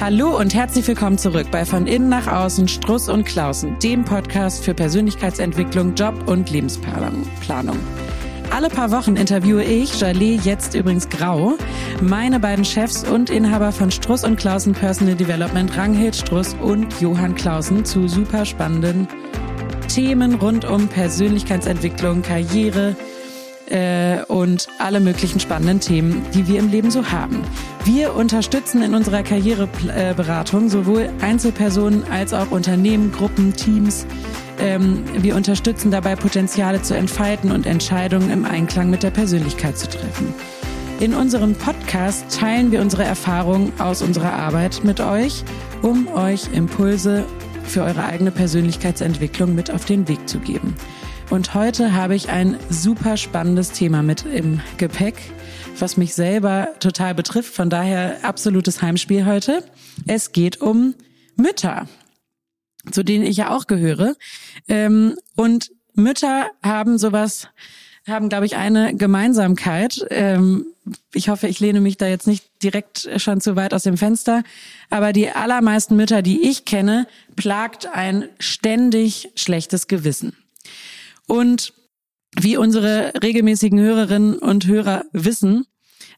Hallo und herzlich willkommen zurück bei Von Innen nach Außen Struss und Klausen, dem Podcast für Persönlichkeitsentwicklung, Job und Lebensplanung. Alle paar Wochen interviewe ich, Jalé, jetzt übrigens grau, meine beiden Chefs und Inhaber von Struss und Klausen Personal Development, Ranghild Struss und Johann Klausen, zu super spannenden Themen rund um Persönlichkeitsentwicklung, Karriere, äh, und alle möglichen spannenden Themen, die wir im Leben so haben. Wir unterstützen in unserer Karriereberatung sowohl Einzelpersonen als auch Unternehmen, Gruppen, Teams. Ähm, wir unterstützen dabei, Potenziale zu entfalten und Entscheidungen im Einklang mit der Persönlichkeit zu treffen. In unserem Podcast teilen wir unsere Erfahrungen aus unserer Arbeit mit euch, um euch Impulse für eure eigene Persönlichkeitsentwicklung mit auf den Weg zu geben. Und heute habe ich ein super spannendes Thema mit im Gepäck, was mich selber total betrifft. Von daher absolutes Heimspiel heute. Es geht um Mütter, zu denen ich ja auch gehöre. Ähm, und Mütter haben sowas, haben, glaube ich, eine Gemeinsamkeit. Ähm, ich hoffe, ich lehne mich da jetzt nicht direkt schon zu weit aus dem Fenster. Aber die allermeisten Mütter, die ich kenne, plagt ein ständig schlechtes Gewissen. Und wie unsere regelmäßigen Hörerinnen und Hörer wissen,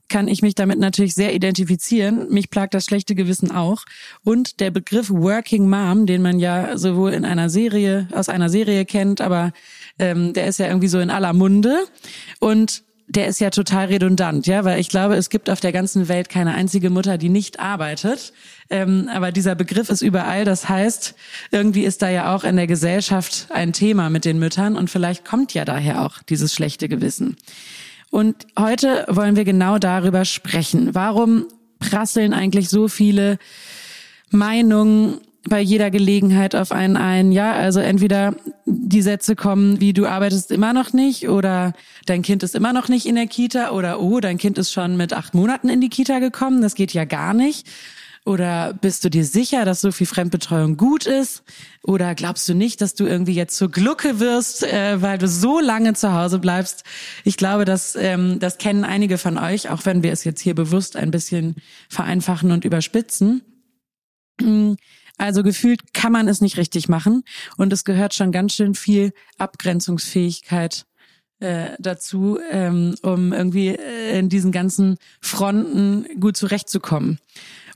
kann ich mich damit natürlich sehr identifizieren. Mich plagt das schlechte Gewissen auch. Und der Begriff Working Mom, den man ja sowohl in einer Serie, aus einer Serie kennt, aber ähm, der ist ja irgendwie so in aller Munde. Und der ist ja total redundant, ja, weil ich glaube, es gibt auf der ganzen Welt keine einzige Mutter, die nicht arbeitet. Ähm, aber dieser Begriff ist überall. Das heißt, irgendwie ist da ja auch in der Gesellschaft ein Thema mit den Müttern und vielleicht kommt ja daher auch dieses schlechte Gewissen. Und heute wollen wir genau darüber sprechen. Warum prasseln eigentlich so viele Meinungen bei jeder Gelegenheit auf einen ein. Ja, also entweder die Sätze kommen wie du arbeitest immer noch nicht oder dein Kind ist immer noch nicht in der Kita oder oh, dein Kind ist schon mit acht Monaten in die Kita gekommen. Das geht ja gar nicht. Oder bist du dir sicher, dass so viel Fremdbetreuung gut ist? Oder glaubst du nicht, dass du irgendwie jetzt zur Glucke wirst, äh, weil du so lange zu Hause bleibst? Ich glaube, dass ähm, das kennen einige von euch, auch wenn wir es jetzt hier bewusst ein bisschen vereinfachen und überspitzen. Also gefühlt kann man es nicht richtig machen und es gehört schon ganz schön viel Abgrenzungsfähigkeit äh, dazu, ähm, um irgendwie äh, in diesen ganzen Fronten gut zurechtzukommen.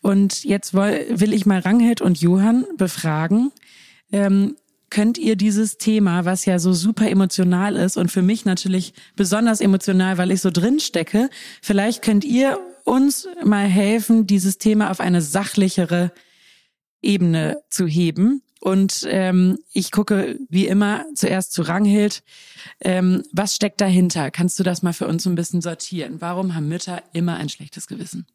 Und jetzt will, ich mal Ranghild und Johann befragen. Ähm, könnt ihr dieses Thema, was ja so super emotional ist und für mich natürlich besonders emotional, weil ich so drin stecke, vielleicht könnt ihr uns mal helfen, dieses Thema auf eine sachlichere Ebene zu heben. Und ähm, ich gucke wie immer zuerst zu Ranghild. Ähm, was steckt dahinter? Kannst du das mal für uns ein bisschen sortieren? Warum haben Mütter immer ein schlechtes Gewissen?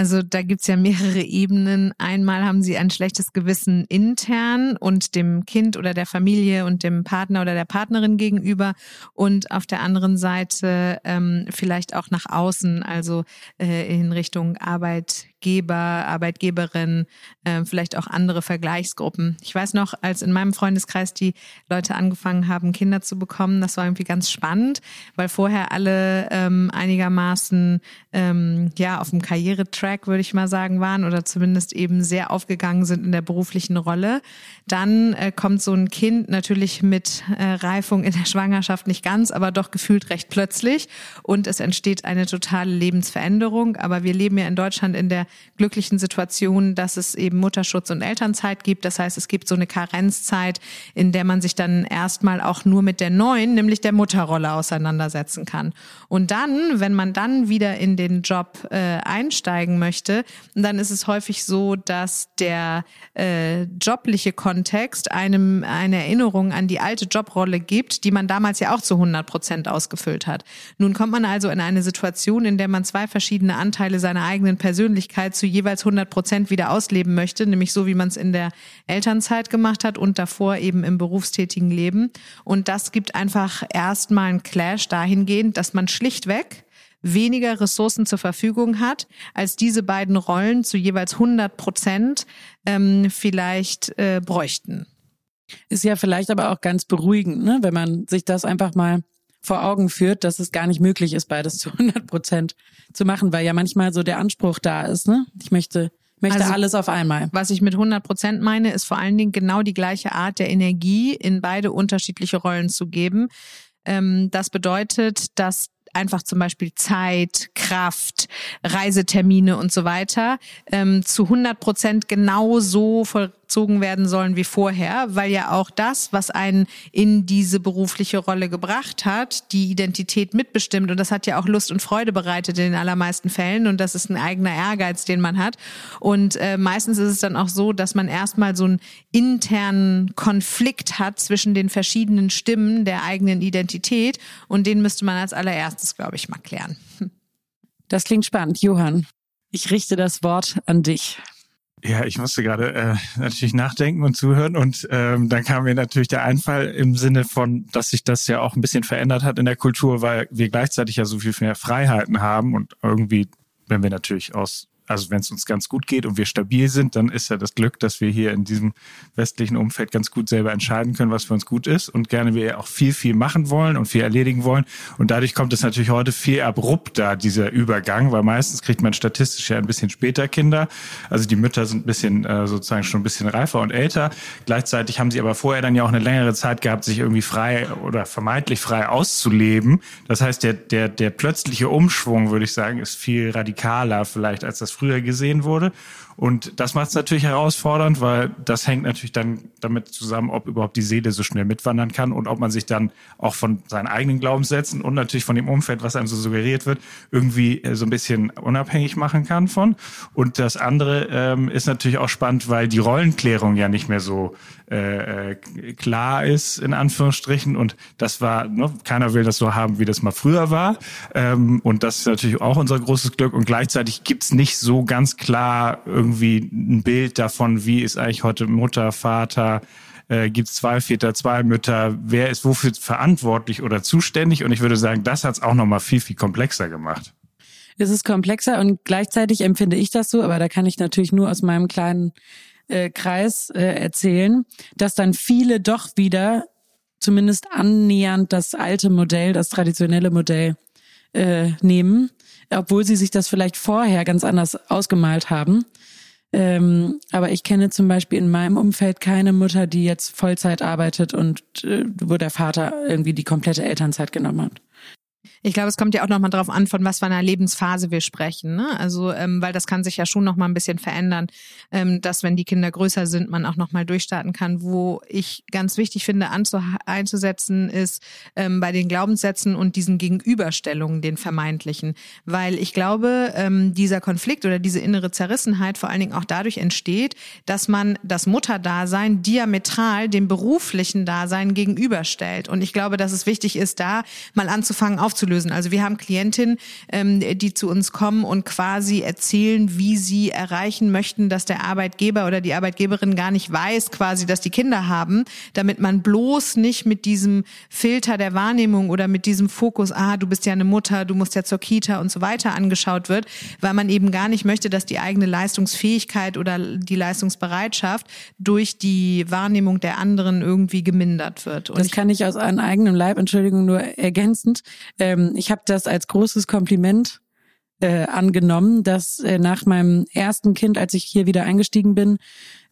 Also da gibt's ja mehrere Ebenen. Einmal haben sie ein schlechtes Gewissen intern und dem Kind oder der Familie und dem Partner oder der Partnerin gegenüber und auf der anderen Seite ähm, vielleicht auch nach außen, also äh, in Richtung Arbeit, Arbeitgeber, Arbeitgeberin, äh, vielleicht auch andere Vergleichsgruppen. Ich weiß noch, als in meinem Freundeskreis die Leute angefangen haben, Kinder zu bekommen, das war irgendwie ganz spannend, weil vorher alle ähm, einigermaßen ähm, ja auf dem Karrieretrack, würde ich mal sagen, waren oder zumindest eben sehr aufgegangen sind in der beruflichen Rolle. Dann äh, kommt so ein Kind natürlich mit äh, Reifung in der Schwangerschaft nicht ganz, aber doch gefühlt recht plötzlich und es entsteht eine totale Lebensveränderung. Aber wir leben ja in Deutschland in der glücklichen Situation, dass es eben Mutterschutz und Elternzeit gibt. Das heißt, es gibt so eine Karenzzeit, in der man sich dann erstmal auch nur mit der neuen, nämlich der Mutterrolle auseinandersetzen kann. Und dann, wenn man dann wieder in den Job äh, einsteigen möchte, dann ist es häufig so, dass der äh, jobliche Kontext einem eine Erinnerung an die alte Jobrolle gibt, die man damals ja auch zu 100 Prozent ausgefüllt hat. Nun kommt man also in eine Situation, in der man zwei verschiedene Anteile seiner eigenen Persönlichkeit Selbstständigkeit zu jeweils 100 Prozent wieder ausleben möchte, nämlich so, wie man es in der Elternzeit gemacht hat und davor eben im berufstätigen Leben. Und das gibt einfach erstmal einen Clash dahingehend, dass man schlichtweg weniger Ressourcen zur Verfügung hat, als diese beiden Rollen zu jeweils 100 Prozent ähm, vielleicht äh, bräuchten. Ist ja vielleicht aber auch ganz beruhigend, ne? wenn man sich das einfach mal vor Augen führt, dass es gar nicht möglich ist, beides zu 100 Prozent zu machen, weil ja manchmal so der Anspruch da ist. Ne? Ich möchte Möchte also, alles auf einmal. Was ich mit 100 Prozent meine, ist vor allen Dingen genau die gleiche Art der Energie in beide unterschiedliche Rollen zu geben. Ähm, das bedeutet, dass einfach zum Beispiel Zeit, Kraft, Reisetermine und so weiter ähm, zu 100 Prozent genau so voll, gezogen werden sollen wie vorher, weil ja auch das, was einen in diese berufliche Rolle gebracht hat, die Identität mitbestimmt und das hat ja auch Lust und Freude bereitet in den allermeisten Fällen und das ist ein eigener Ehrgeiz, den man hat und äh, meistens ist es dann auch so, dass man erstmal so einen internen Konflikt hat zwischen den verschiedenen Stimmen der eigenen Identität und den müsste man als allererstes, glaube ich, mal klären. Das klingt spannend, Johann. Ich richte das Wort an dich. Ja, ich musste gerade äh, natürlich nachdenken und zuhören und ähm, dann kam mir natürlich der Einfall im Sinne von, dass sich das ja auch ein bisschen verändert hat in der Kultur, weil wir gleichzeitig ja so viel mehr Freiheiten haben und irgendwie, wenn wir natürlich aus also wenn es uns ganz gut geht und wir stabil sind, dann ist ja das Glück, dass wir hier in diesem westlichen Umfeld ganz gut selber entscheiden können, was für uns gut ist und gerne wir auch viel, viel machen wollen und viel erledigen wollen. Und dadurch kommt es natürlich heute viel abrupter, dieser Übergang, weil meistens kriegt man statistisch ja ein bisschen später Kinder. Also die Mütter sind ein bisschen äh, sozusagen schon ein bisschen reifer und älter. Gleichzeitig haben sie aber vorher dann ja auch eine längere Zeit gehabt, sich irgendwie frei oder vermeintlich frei auszuleben. Das heißt, der, der, der plötzliche Umschwung, würde ich sagen, ist viel radikaler vielleicht, als das früher gesehen wurde. Und das macht es natürlich herausfordernd, weil das hängt natürlich dann damit zusammen, ob überhaupt die Seele so schnell mitwandern kann und ob man sich dann auch von seinen eigenen Glaubenssätzen und natürlich von dem Umfeld, was einem so suggeriert wird, irgendwie äh, so ein bisschen unabhängig machen kann von. Und das andere ähm, ist natürlich auch spannend, weil die Rollenklärung ja nicht mehr so äh, äh, klar ist, in Anführungsstrichen. Und das war, ne, keiner will das so haben, wie das mal früher war. Ähm, und das ist natürlich auch unser großes Glück. Und gleichzeitig gibt's nicht so ganz klar irgendwie ein Bild davon, wie ist eigentlich heute Mutter, Vater, äh, gibt es zwei Väter, zwei Mütter, wer ist wofür verantwortlich oder zuständig? Und ich würde sagen, das hat es auch nochmal viel, viel komplexer gemacht. Es ist komplexer und gleichzeitig empfinde ich das so, aber da kann ich natürlich nur aus meinem kleinen äh, Kreis äh, erzählen, dass dann viele doch wieder zumindest annähernd das alte Modell, das traditionelle Modell äh, nehmen, obwohl sie sich das vielleicht vorher ganz anders ausgemalt haben. Ähm, aber ich kenne zum Beispiel in meinem Umfeld keine Mutter, die jetzt Vollzeit arbeitet und äh, wo der Vater irgendwie die komplette Elternzeit genommen hat. Ich glaube, es kommt ja auch nochmal drauf an, von was für einer Lebensphase wir sprechen. Ne? Also, ähm, weil das kann sich ja schon nochmal ein bisschen verändern, ähm, dass wenn die Kinder größer sind, man auch nochmal durchstarten kann. Wo ich ganz wichtig finde, einzusetzen, ist ähm, bei den Glaubenssätzen und diesen Gegenüberstellungen, den vermeintlichen. Weil ich glaube, ähm, dieser Konflikt oder diese innere Zerrissenheit vor allen Dingen auch dadurch entsteht, dass man das Mutterdasein diametral dem beruflichen Dasein gegenüberstellt. Und ich glaube, dass es wichtig ist, da mal anzufangen, aufzulösen. Also wir haben Klientinnen, ähm, die zu uns kommen und quasi erzählen, wie sie erreichen möchten, dass der Arbeitgeber oder die Arbeitgeberin gar nicht weiß, quasi, dass die Kinder haben, damit man bloß nicht mit diesem Filter der Wahrnehmung oder mit diesem Fokus, ah, du bist ja eine Mutter, du musst ja zur Kita und so weiter angeschaut wird, weil man eben gar nicht möchte, dass die eigene Leistungsfähigkeit oder die Leistungsbereitschaft durch die Wahrnehmung der anderen irgendwie gemindert wird. Und das kann ich aus einem eigenen Leib, Entschuldigung, nur ergänzend. Ähm, ich habe das als großes Kompliment äh, angenommen, dass äh, nach meinem ersten Kind, als ich hier wieder eingestiegen bin,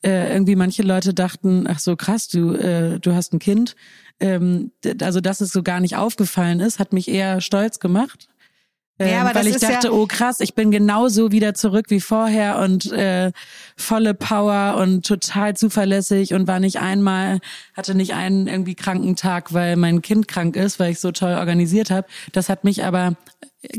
äh, irgendwie manche Leute dachten, ach so krass, du äh, du hast ein Kind. Ähm, also dass es so gar nicht aufgefallen ist, hat mich eher stolz gemacht. Ähm, ja, aber weil ich dachte, ja oh krass, ich bin genauso wieder zurück wie vorher und äh, volle Power und total zuverlässig und war nicht einmal, hatte nicht einen irgendwie kranken Tag, weil mein Kind krank ist, weil ich so toll organisiert habe. Das hat mich aber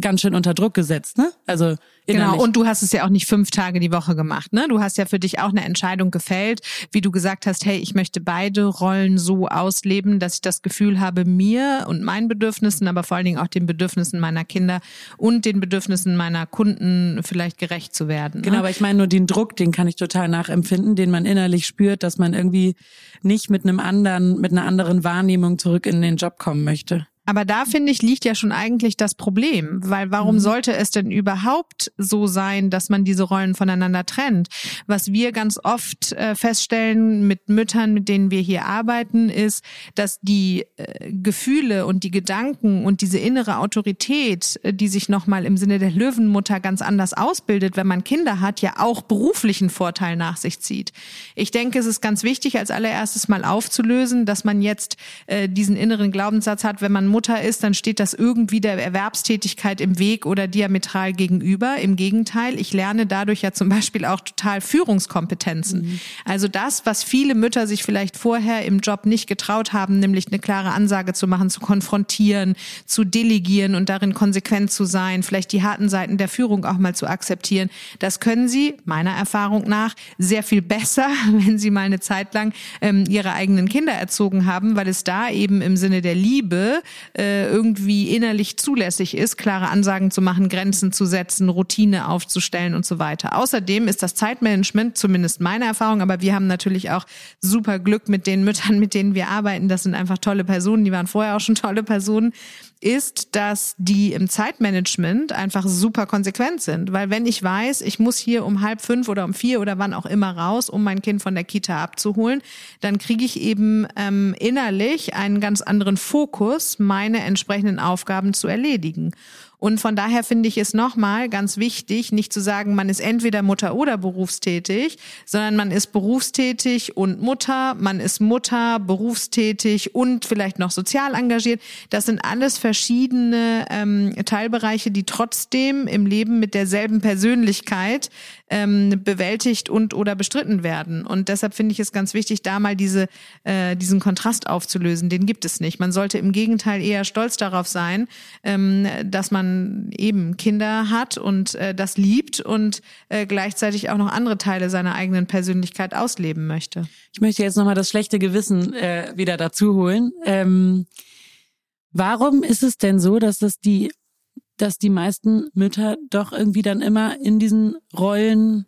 ganz schön unter Druck gesetzt, ne? Also Genau, und du hast es ja auch nicht fünf Tage die Woche gemacht, ne? Du hast ja für dich auch eine Entscheidung gefällt, wie du gesagt hast, hey, ich möchte beide Rollen so ausleben, dass ich das Gefühl habe, mir und meinen Bedürfnissen, aber vor allen Dingen auch den Bedürfnissen meiner Kinder und den Bedürfnissen meiner Kunden vielleicht gerecht zu werden. Ne? Genau, aber ich meine nur den Druck, den kann ich total nachempfinden, den man innerlich spürt, dass man irgendwie nicht mit einem anderen, mit einer anderen Wahrnehmung zurück in den Job kommen möchte. Aber da finde ich, liegt ja schon eigentlich das Problem, weil warum mhm. sollte es denn überhaupt so sein, dass man diese Rollen voneinander trennt? Was wir ganz oft äh, feststellen mit Müttern, mit denen wir hier arbeiten, ist, dass die äh, Gefühle und die Gedanken und diese innere Autorität, äh, die sich nochmal im Sinne der Löwenmutter ganz anders ausbildet, wenn man Kinder hat, ja auch beruflichen Vorteil nach sich zieht. Ich denke, es ist ganz wichtig, als allererstes mal aufzulösen, dass man jetzt äh, diesen inneren Glaubenssatz hat, wenn man Mutter ist, dann steht das irgendwie der Erwerbstätigkeit im Weg oder diametral gegenüber. Im Gegenteil, ich lerne dadurch ja zum Beispiel auch total Führungskompetenzen. Mhm. Also das, was viele Mütter sich vielleicht vorher im Job nicht getraut haben, nämlich eine klare Ansage zu machen, zu konfrontieren, zu delegieren und darin konsequent zu sein, vielleicht die harten Seiten der Führung auch mal zu akzeptieren. Das können sie meiner Erfahrung nach sehr viel besser, wenn sie mal eine Zeit lang ähm, ihre eigenen Kinder erzogen haben, weil es da eben im Sinne der Liebe äh, irgendwie innerlich zulässig ist, klare Ansagen zu machen, Grenzen zu setzen, Routine aufzustellen und so weiter. Außerdem ist das Zeitmanagement, zumindest meine Erfahrung, aber wir haben natürlich auch super Glück mit den Müttern, mit denen wir arbeiten. Das sind einfach tolle Personen, die waren vorher auch schon tolle Personen ist, dass die im Zeitmanagement einfach super konsequent sind. Weil wenn ich weiß, ich muss hier um halb fünf oder um vier oder wann auch immer raus, um mein Kind von der Kita abzuholen, dann kriege ich eben ähm, innerlich einen ganz anderen Fokus, meine entsprechenden Aufgaben zu erledigen. Und von daher finde ich es nochmal ganz wichtig, nicht zu sagen, man ist entweder Mutter oder berufstätig, sondern man ist berufstätig und Mutter, man ist Mutter, berufstätig und vielleicht noch sozial engagiert. Das sind alles verschiedene ähm, Teilbereiche, die trotzdem im Leben mit derselben Persönlichkeit ähm, bewältigt und oder bestritten werden. Und deshalb finde ich es ganz wichtig, da mal diese, äh, diesen Kontrast aufzulösen. Den gibt es nicht. Man sollte im Gegenteil eher stolz darauf sein, ähm, dass man eben Kinder hat und äh, das liebt und äh, gleichzeitig auch noch andere Teile seiner eigenen Persönlichkeit ausleben möchte. Ich möchte jetzt nochmal das schlechte Gewissen äh, wieder dazu holen. Ähm, warum ist es denn so, dass das die, dass die meisten Mütter doch irgendwie dann immer in diesen Rollen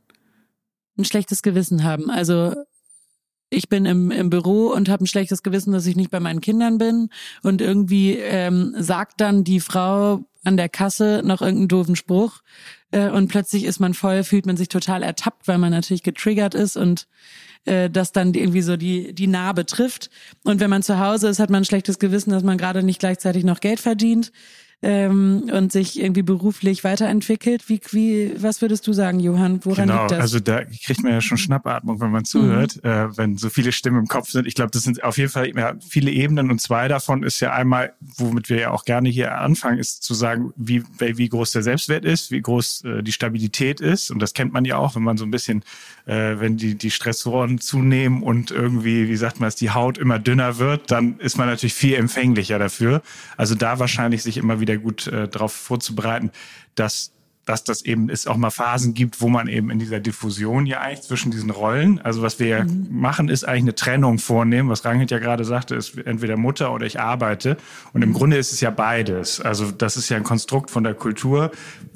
ein schlechtes Gewissen haben? Also ich bin im, im Büro und habe ein schlechtes Gewissen, dass ich nicht bei meinen Kindern bin. Und irgendwie ähm, sagt dann die Frau an der Kasse noch irgendeinen doofen Spruch äh, und plötzlich ist man voll, fühlt man sich total ertappt, weil man natürlich getriggert ist und äh, das dann irgendwie so die, die Narbe trifft. Und wenn man zu Hause ist, hat man ein schlechtes Gewissen, dass man gerade nicht gleichzeitig noch Geld verdient ähm, und sich irgendwie beruflich weiterentwickelt. Wie, wie, was würdest du sagen, Johann? Woran genau, liegt das? Also da kriegt man ja schon Schnappatmung, wenn man zuhört, mhm. äh, wenn so viele Stimmen im Kopf sind. Ich glaube, das sind auf jeden Fall ja, viele Ebenen und zwei davon ist ja einmal, womit wir ja auch gerne hier anfangen, ist zu sagen, wie, wie groß der Selbstwert ist, wie groß äh, die Stabilität ist. Und das kennt man ja auch, wenn man so ein bisschen, äh, wenn die, die Stressoren zunehmen und irgendwie, wie sagt man es, die Haut immer dünner wird, dann ist man natürlich viel empfänglicher dafür. Also da wahrscheinlich sich immer wieder wieder gut äh, darauf vorzubereiten, dass dass das eben es auch mal Phasen gibt, wo man eben in dieser Diffusion ja eigentlich zwischen diesen Rollen, also was wir mhm. machen, ist eigentlich eine Trennung vornehmen, was Rangit ja gerade sagte, ist entweder Mutter oder ich arbeite. Und im mhm. Grunde ist es ja beides. Also das ist ja ein Konstrukt von der Kultur.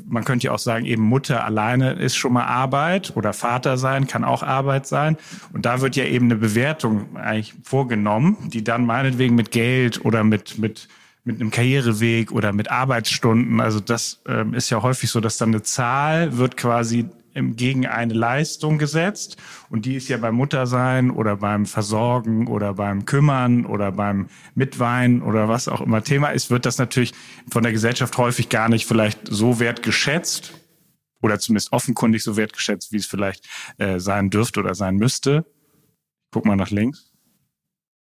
Man könnte ja auch sagen, eben Mutter alleine ist schon mal Arbeit oder Vater sein kann auch Arbeit sein. Und da wird ja eben eine Bewertung eigentlich vorgenommen, die dann meinetwegen mit Geld oder mit, mit mit einem Karriereweg oder mit Arbeitsstunden. Also das ähm, ist ja häufig so, dass dann eine Zahl wird quasi gegen eine Leistung gesetzt und die ist ja beim Muttersein oder beim Versorgen oder beim Kümmern oder beim Mitweinen oder was auch immer Thema ist, wird das natürlich von der Gesellschaft häufig gar nicht vielleicht so wertgeschätzt oder zumindest offenkundig so wertgeschätzt, wie es vielleicht äh, sein dürfte oder sein müsste. Guck mal nach links.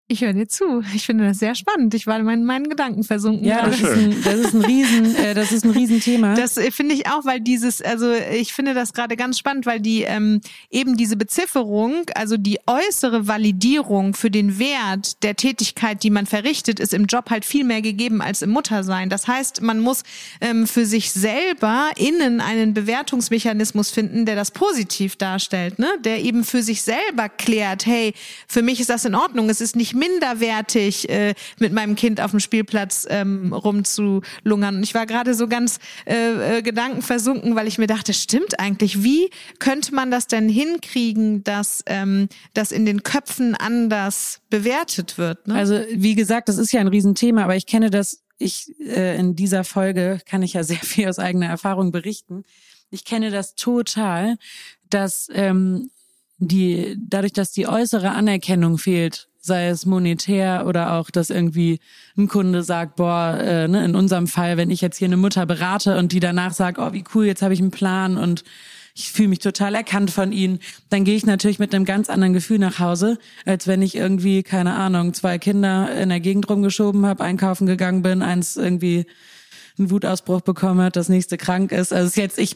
Ich höre dir zu. Ich finde das sehr spannend. Ich war in meinen, meinen Gedanken versunken. Ja, das ist, ein, das ist ein Riesen, äh, das ist ein Riesenthema. Das äh, finde ich auch, weil dieses, also ich finde das gerade ganz spannend, weil die ähm, eben diese Bezifferung, also die äußere Validierung für den Wert der Tätigkeit, die man verrichtet, ist im Job halt viel mehr gegeben als im Muttersein. Das heißt, man muss ähm, für sich selber innen einen Bewertungsmechanismus finden, der das positiv darstellt, ne? Der eben für sich selber klärt, hey, für mich ist das in Ordnung. Es ist nicht minderwertig, äh, mit meinem Kind auf dem Spielplatz ähm, rumzulungern. Und ich war gerade so ganz äh, äh, gedankenversunken, weil ich mir dachte, stimmt eigentlich, wie könnte man das denn hinkriegen, dass ähm, das in den Köpfen anders bewertet wird? Ne? Also wie gesagt, das ist ja ein Riesenthema, aber ich kenne das ich äh, in dieser Folge kann ich ja sehr viel aus eigener Erfahrung berichten. Ich kenne das total, dass ähm, die dadurch, dass die äußere Anerkennung fehlt, sei es monetär oder auch, dass irgendwie ein Kunde sagt, boah, äh, ne, in unserem Fall, wenn ich jetzt hier eine Mutter berate und die danach sagt, oh, wie cool, jetzt habe ich einen Plan und ich fühle mich total erkannt von ihnen, dann gehe ich natürlich mit einem ganz anderen Gefühl nach Hause, als wenn ich irgendwie, keine Ahnung, zwei Kinder in der Gegend rumgeschoben habe, einkaufen gegangen bin, eins irgendwie einen Wutausbruch bekommen hat, das nächste krank ist. Also ist jetzt, ich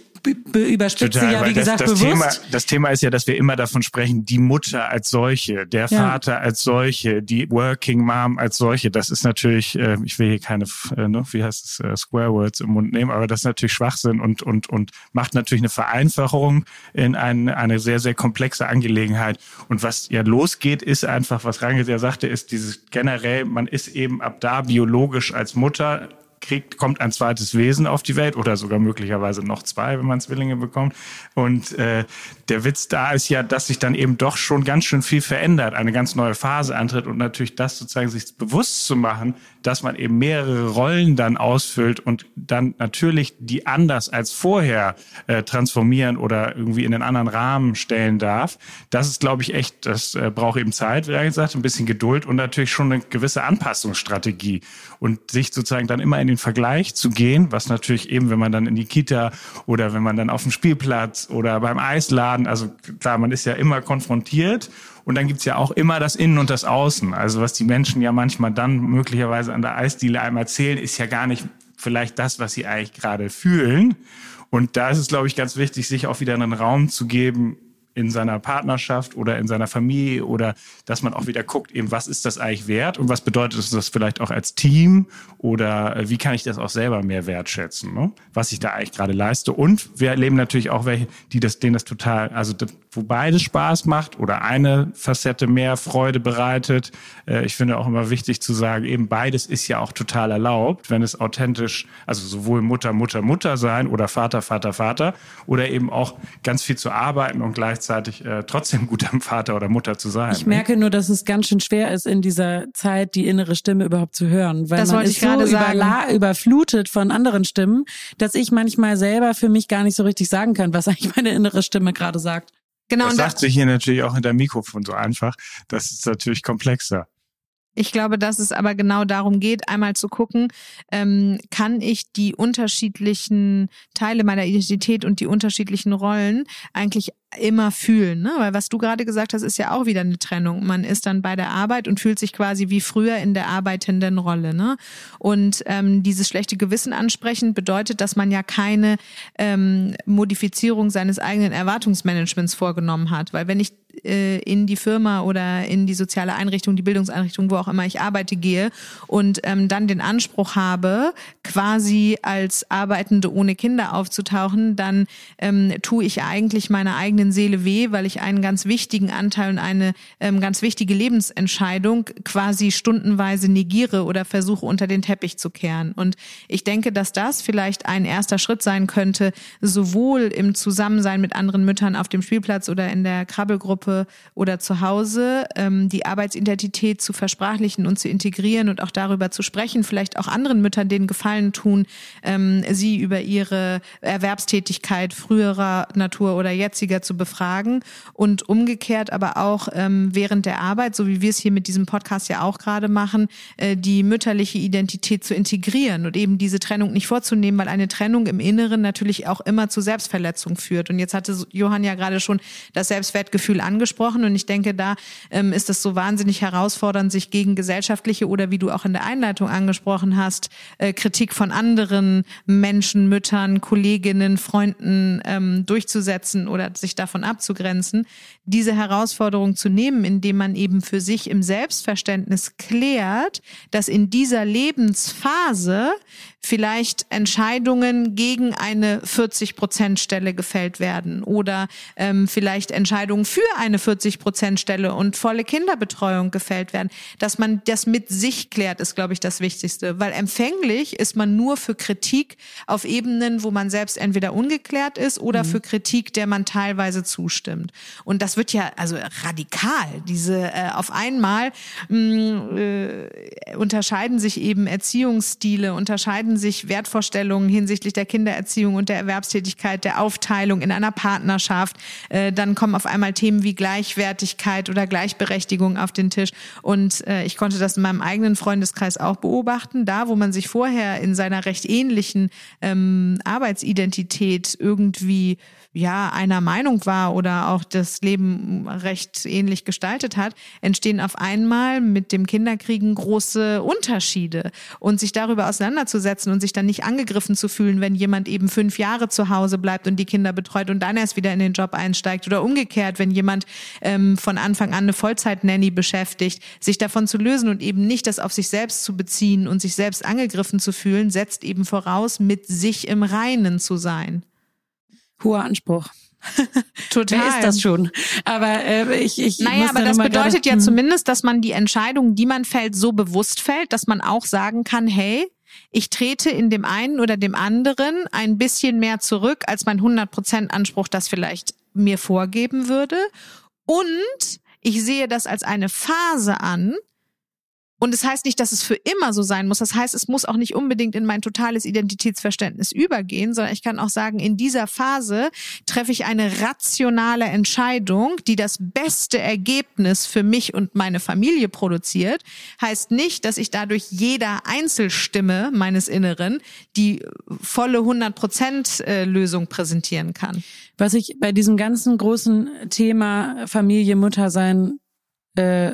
überspitze Total, ja, wie gesagt, das bewusst. Thema, das Thema ist ja, dass wir immer davon sprechen, die Mutter als solche, der ja. Vater als solche, die Working Mom als solche. Das ist natürlich, äh, ich will hier keine, äh, ne, wie heißt es, äh, Square Words im Mund nehmen, aber das ist natürlich Schwachsinn und, und, und macht natürlich eine Vereinfachung in ein, eine sehr, sehr komplexe Angelegenheit. Und was ja losgeht, ist einfach, was Rangel ja sagte, ist dieses generell, man ist eben ab da biologisch als Mutter kriegt, kommt ein zweites Wesen auf die Welt oder sogar möglicherweise noch zwei, wenn man Zwillinge bekommt. Und äh, der Witz da ist ja, dass sich dann eben doch schon ganz schön viel verändert, eine ganz neue Phase antritt und natürlich das sozusagen sich bewusst zu machen, dass man eben mehrere Rollen dann ausfüllt und dann natürlich die anders als vorher äh, transformieren oder irgendwie in einen anderen Rahmen stellen darf. Das ist, glaube ich, echt, das äh, braucht eben Zeit, wie gesagt, ein bisschen Geduld und natürlich schon eine gewisse Anpassungsstrategie und sich sozusagen dann immer in den Vergleich zu gehen, was natürlich eben, wenn man dann in die Kita oder wenn man dann auf dem Spielplatz oder beim Eisladen, also klar, man ist ja immer konfrontiert und dann gibt's ja auch immer das Innen und das Außen. Also was die Menschen ja manchmal dann möglicherweise an der Eisdiele einem erzählen, ist ja gar nicht vielleicht das, was sie eigentlich gerade fühlen. Und da ist es, glaube ich, ganz wichtig, sich auch wieder einen Raum zu geben, in seiner Partnerschaft oder in seiner Familie oder dass man auch wieder guckt, eben was ist das eigentlich wert und was bedeutet das vielleicht auch als Team oder äh, wie kann ich das auch selber mehr wertschätzen, ne? was ich da eigentlich gerade leiste. Und wir erleben natürlich auch welche, die das, denen das total, also wo beides Spaß macht oder eine Facette mehr Freude bereitet. Äh, ich finde auch immer wichtig zu sagen, eben beides ist ja auch total erlaubt, wenn es authentisch, also sowohl Mutter, Mutter, Mutter sein oder Vater, Vater, Vater oder eben auch ganz viel zu arbeiten und gleichzeitig äh, trotzdem guter Vater oder Mutter zu sein. Ich merke nur, dass es ganz schön schwer ist, in dieser Zeit die innere Stimme überhaupt zu hören, weil das man ist so überla überflutet von anderen Stimmen, dass ich manchmal selber für mich gar nicht so richtig sagen kann, was eigentlich meine innere Stimme gerade sagt. Genau. Das sagt sich hier natürlich auch hinter Mikrofon so einfach. Das ist natürlich komplexer. Ich glaube, dass es aber genau darum geht, einmal zu gucken, ähm, kann ich die unterschiedlichen Teile meiner Identität und die unterschiedlichen Rollen eigentlich immer fühlen, ne? Weil was du gerade gesagt hast, ist ja auch wieder eine Trennung. Man ist dann bei der Arbeit und fühlt sich quasi wie früher in der arbeitenden Rolle, ne? Und ähm, dieses schlechte Gewissen ansprechen bedeutet, dass man ja keine ähm, Modifizierung seines eigenen Erwartungsmanagements vorgenommen hat, weil wenn ich äh, in die Firma oder in die soziale Einrichtung, die Bildungseinrichtung, wo auch immer ich arbeite, gehe und ähm, dann den Anspruch habe, quasi als Arbeitende ohne Kinder aufzutauchen, dann ähm, tue ich eigentlich meiner eigenen Seele weh, weil ich einen ganz wichtigen Anteil und eine ähm, ganz wichtige Lebensentscheidung quasi stundenweise negiere oder versuche unter den Teppich zu kehren. Und ich denke, dass das vielleicht ein erster Schritt sein könnte, sowohl im Zusammensein mit anderen Müttern auf dem Spielplatz oder in der Krabbelgruppe, Gruppe oder zu Hause, ähm, die Arbeitsidentität zu versprachlichen und zu integrieren und auch darüber zu sprechen, vielleicht auch anderen Müttern den Gefallen tun, ähm, sie über ihre Erwerbstätigkeit früherer Natur oder jetziger zu befragen und umgekehrt aber auch ähm, während der Arbeit, so wie wir es hier mit diesem Podcast ja auch gerade machen, äh, die mütterliche Identität zu integrieren und eben diese Trennung nicht vorzunehmen, weil eine Trennung im Inneren natürlich auch immer zu Selbstverletzung führt. Und jetzt hatte Johann ja gerade schon das Selbstwertgefühl angesprochen und ich denke, da ähm, ist es so wahnsinnig herausfordernd, sich gegen gesellschaftliche oder wie du auch in der Einleitung angesprochen hast, äh, Kritik von anderen Menschen, Müttern, Kolleginnen, Freunden ähm, durchzusetzen oder sich davon abzugrenzen. Diese Herausforderung zu nehmen, indem man eben für sich im Selbstverständnis klärt, dass in dieser Lebensphase vielleicht Entscheidungen gegen eine 40 Prozent Stelle gefällt werden oder ähm, vielleicht Entscheidungen für eine 40-Prozent-Stelle und volle Kinderbetreuung gefällt werden. Dass man das mit sich klärt, ist, glaube ich, das Wichtigste. Weil empfänglich ist man nur für Kritik auf Ebenen, wo man selbst entweder ungeklärt ist oder mhm. für Kritik, der man teilweise zustimmt. Und das wird ja also radikal. Diese äh, auf einmal mh, mm, äh, unterscheiden sich eben Erziehungsstile, unterscheiden sich Wertvorstellungen hinsichtlich der Kindererziehung und der Erwerbstätigkeit, der Aufteilung in einer Partnerschaft. Äh, dann kommen auf einmal Themen wie Gleichwertigkeit oder Gleichberechtigung auf den Tisch. Und äh, ich konnte das in meinem eigenen Freundeskreis auch beobachten. Da, wo man sich vorher in seiner recht ähnlichen ähm, Arbeitsidentität irgendwie ja einer Meinung war oder auch das Leben recht ähnlich gestaltet hat, entstehen auf einmal mit dem Kinderkriegen große Unterschiede. Und sich darüber auseinanderzusetzen und sich dann nicht angegriffen zu fühlen, wenn jemand eben fünf Jahre zu Hause bleibt und die Kinder betreut und dann erst wieder in den Job einsteigt oder umgekehrt, wenn jemand ähm, von Anfang an eine Vollzeit-Nanny beschäftigt, sich davon zu lösen und eben nicht das auf sich selbst zu beziehen und sich selbst angegriffen zu fühlen, setzt eben voraus, mit sich im Reinen zu sein hoher Anspruch. Total. Wer ist das schon? Aber äh, ich, ich Naja, aber das bedeutet ja hm. zumindest, dass man die Entscheidung, die man fällt, so bewusst fällt, dass man auch sagen kann, hey, ich trete in dem einen oder dem anderen ein bisschen mehr zurück, als mein 100% Anspruch das vielleicht mir vorgeben würde. Und ich sehe das als eine Phase an, und es das heißt nicht, dass es für immer so sein muss. Das heißt, es muss auch nicht unbedingt in mein totales Identitätsverständnis übergehen, sondern ich kann auch sagen, in dieser Phase treffe ich eine rationale Entscheidung, die das beste Ergebnis für mich und meine Familie produziert. Heißt nicht, dass ich dadurch jeder Einzelstimme meines Inneren die volle 100 Prozent äh, Lösung präsentieren kann. Was ich bei diesem ganzen großen Thema Familie, Muttersein äh,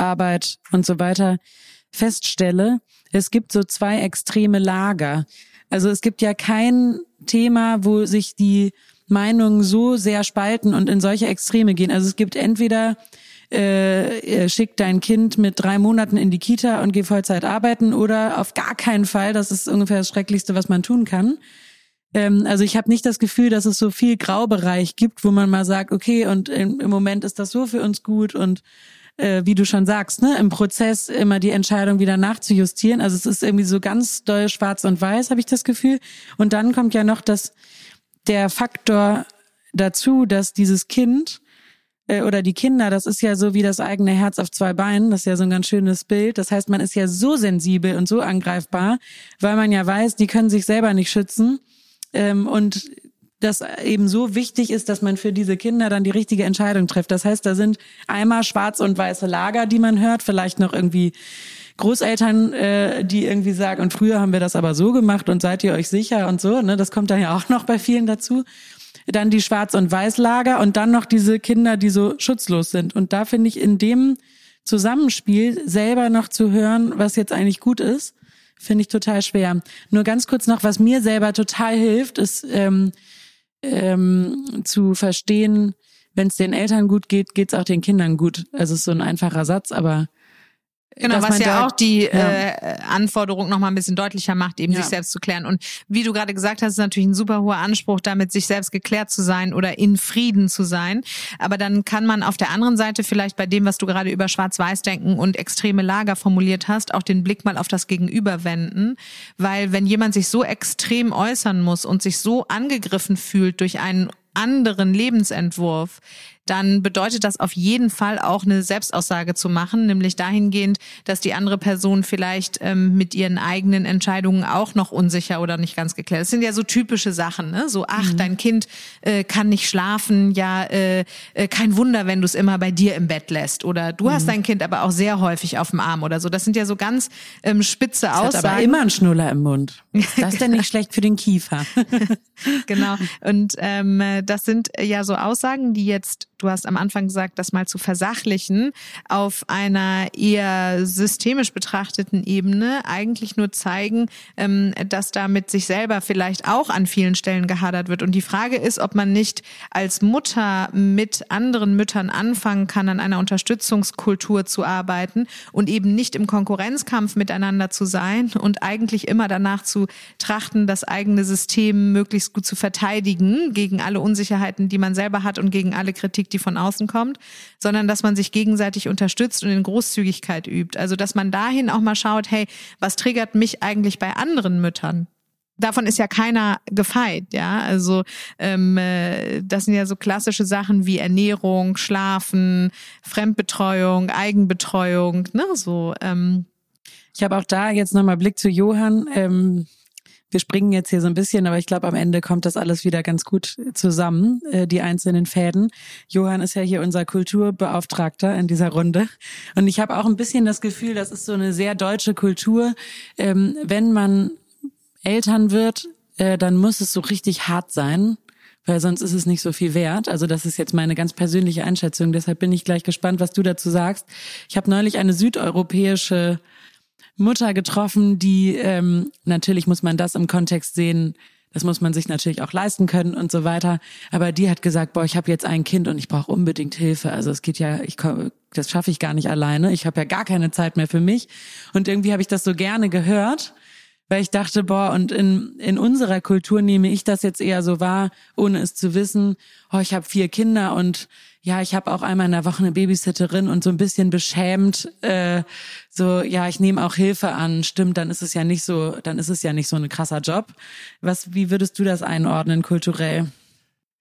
Arbeit und so weiter feststelle, es gibt so zwei extreme Lager. Also es gibt ja kein Thema, wo sich die Meinungen so sehr spalten und in solche Extreme gehen. Also es gibt entweder äh, schick dein Kind mit drei Monaten in die Kita und geh Vollzeit arbeiten oder auf gar keinen Fall. Das ist ungefähr das Schrecklichste, was man tun kann. Ähm, also ich habe nicht das Gefühl, dass es so viel Graubereich gibt, wo man mal sagt, okay, und im, im Moment ist das so für uns gut und äh, wie du schon sagst, ne, im Prozess immer die Entscheidung wieder nachzujustieren. Also es ist irgendwie so ganz doll schwarz und weiß, habe ich das Gefühl. Und dann kommt ja noch das, der Faktor dazu, dass dieses Kind äh, oder die Kinder, das ist ja so wie das eigene Herz auf zwei Beinen, das ist ja so ein ganz schönes Bild. Das heißt, man ist ja so sensibel und so angreifbar, weil man ja weiß, die können sich selber nicht schützen. Ähm, und das eben so wichtig ist, dass man für diese Kinder dann die richtige Entscheidung trifft. Das heißt, da sind einmal schwarz und weiße Lager, die man hört, vielleicht noch irgendwie Großeltern, äh, die irgendwie sagen, und früher haben wir das aber so gemacht und seid ihr euch sicher und so, ne? Das kommt dann ja auch noch bei vielen dazu. Dann die Schwarz- und Weißlager und dann noch diese Kinder, die so schutzlos sind. Und da finde ich in dem Zusammenspiel selber noch zu hören, was jetzt eigentlich gut ist, finde ich total schwer. Nur ganz kurz noch, was mir selber total hilft, ist ähm, ähm, zu verstehen, wenn es den Eltern gut geht, geht es auch den Kindern gut. Also es ist so ein einfacher Satz, aber Genau, was ja auch die ja. Äh, Anforderung noch mal ein bisschen deutlicher macht, eben ja. sich selbst zu klären. Und wie du gerade gesagt hast, ist natürlich ein super hoher Anspruch, damit sich selbst geklärt zu sein oder in Frieden zu sein. Aber dann kann man auf der anderen Seite vielleicht bei dem, was du gerade über Schwarz-Weiß-Denken und extreme Lager formuliert hast, auch den Blick mal auf das Gegenüber wenden. Weil wenn jemand sich so extrem äußern muss und sich so angegriffen fühlt durch einen anderen Lebensentwurf, dann bedeutet das auf jeden Fall auch eine Selbstaussage zu machen, nämlich dahingehend, dass die andere Person vielleicht ähm, mit ihren eigenen Entscheidungen auch noch unsicher oder nicht ganz geklärt ist. Das sind ja so typische Sachen, ne? So, ach, mhm. dein Kind äh, kann nicht schlafen, ja, äh, äh, kein Wunder, wenn du es immer bei dir im Bett lässt. Oder du mhm. hast dein Kind aber auch sehr häufig auf dem Arm oder so. Das sind ja so ganz ähm, spitze das Aussagen. Hat aber immer ein Schnuller im Mund. Ist das denn nicht schlecht für den Kiefer? genau. Und ähm, das sind ja so Aussagen, die jetzt du hast am Anfang gesagt, das mal zu versachlichen, auf einer eher systemisch betrachteten Ebene eigentlich nur zeigen, ähm, dass da mit sich selber vielleicht auch an vielen Stellen gehadert wird. Und die Frage ist, ob man nicht als Mutter mit anderen Müttern anfangen kann, an einer Unterstützungskultur zu arbeiten und eben nicht im Konkurrenzkampf miteinander zu sein und eigentlich immer danach zu trachten, das eigene System möglichst gut zu verteidigen gegen alle Unsicherheiten, die man selber hat und gegen alle Kritik, die von außen kommt, sondern dass man sich gegenseitig unterstützt und in Großzügigkeit übt. Also dass man dahin auch mal schaut, hey, was triggert mich eigentlich bei anderen Müttern? davon ist ja keiner gefeit, ja. Also ähm, äh, das sind ja so klassische Sachen wie Ernährung, Schlafen, Fremdbetreuung, Eigenbetreuung, ne, so. Ähm. Ich habe auch da jetzt nochmal Blick zu Johann. Ähm, wir springen jetzt hier so ein bisschen, aber ich glaube, am Ende kommt das alles wieder ganz gut zusammen, äh, die einzelnen Fäden. Johann ist ja hier unser Kulturbeauftragter in dieser Runde. Und ich habe auch ein bisschen das Gefühl, das ist so eine sehr deutsche Kultur. Ähm, wenn man Eltern wird, äh, dann muss es so richtig hart sein, weil sonst ist es nicht so viel wert. Also das ist jetzt meine ganz persönliche Einschätzung. Deshalb bin ich gleich gespannt, was du dazu sagst. Ich habe neulich eine südeuropäische Mutter getroffen, die ähm, natürlich muss man das im Kontext sehen. Das muss man sich natürlich auch leisten können und so weiter. Aber die hat gesagt, boah, ich habe jetzt ein Kind und ich brauche unbedingt Hilfe. Also es geht ja, ich das schaffe ich gar nicht alleine. Ich habe ja gar keine Zeit mehr für mich. Und irgendwie habe ich das so gerne gehört weil ich dachte, boah, und in, in unserer Kultur nehme ich das jetzt eher so wahr, ohne es zu wissen, oh, ich habe vier Kinder und ja, ich habe auch einmal in der Woche eine Babysitterin und so ein bisschen beschämt, äh, so, ja, ich nehme auch Hilfe an, stimmt, dann ist es ja nicht so, dann ist es ja nicht so ein krasser Job. Was, wie würdest du das einordnen kulturell?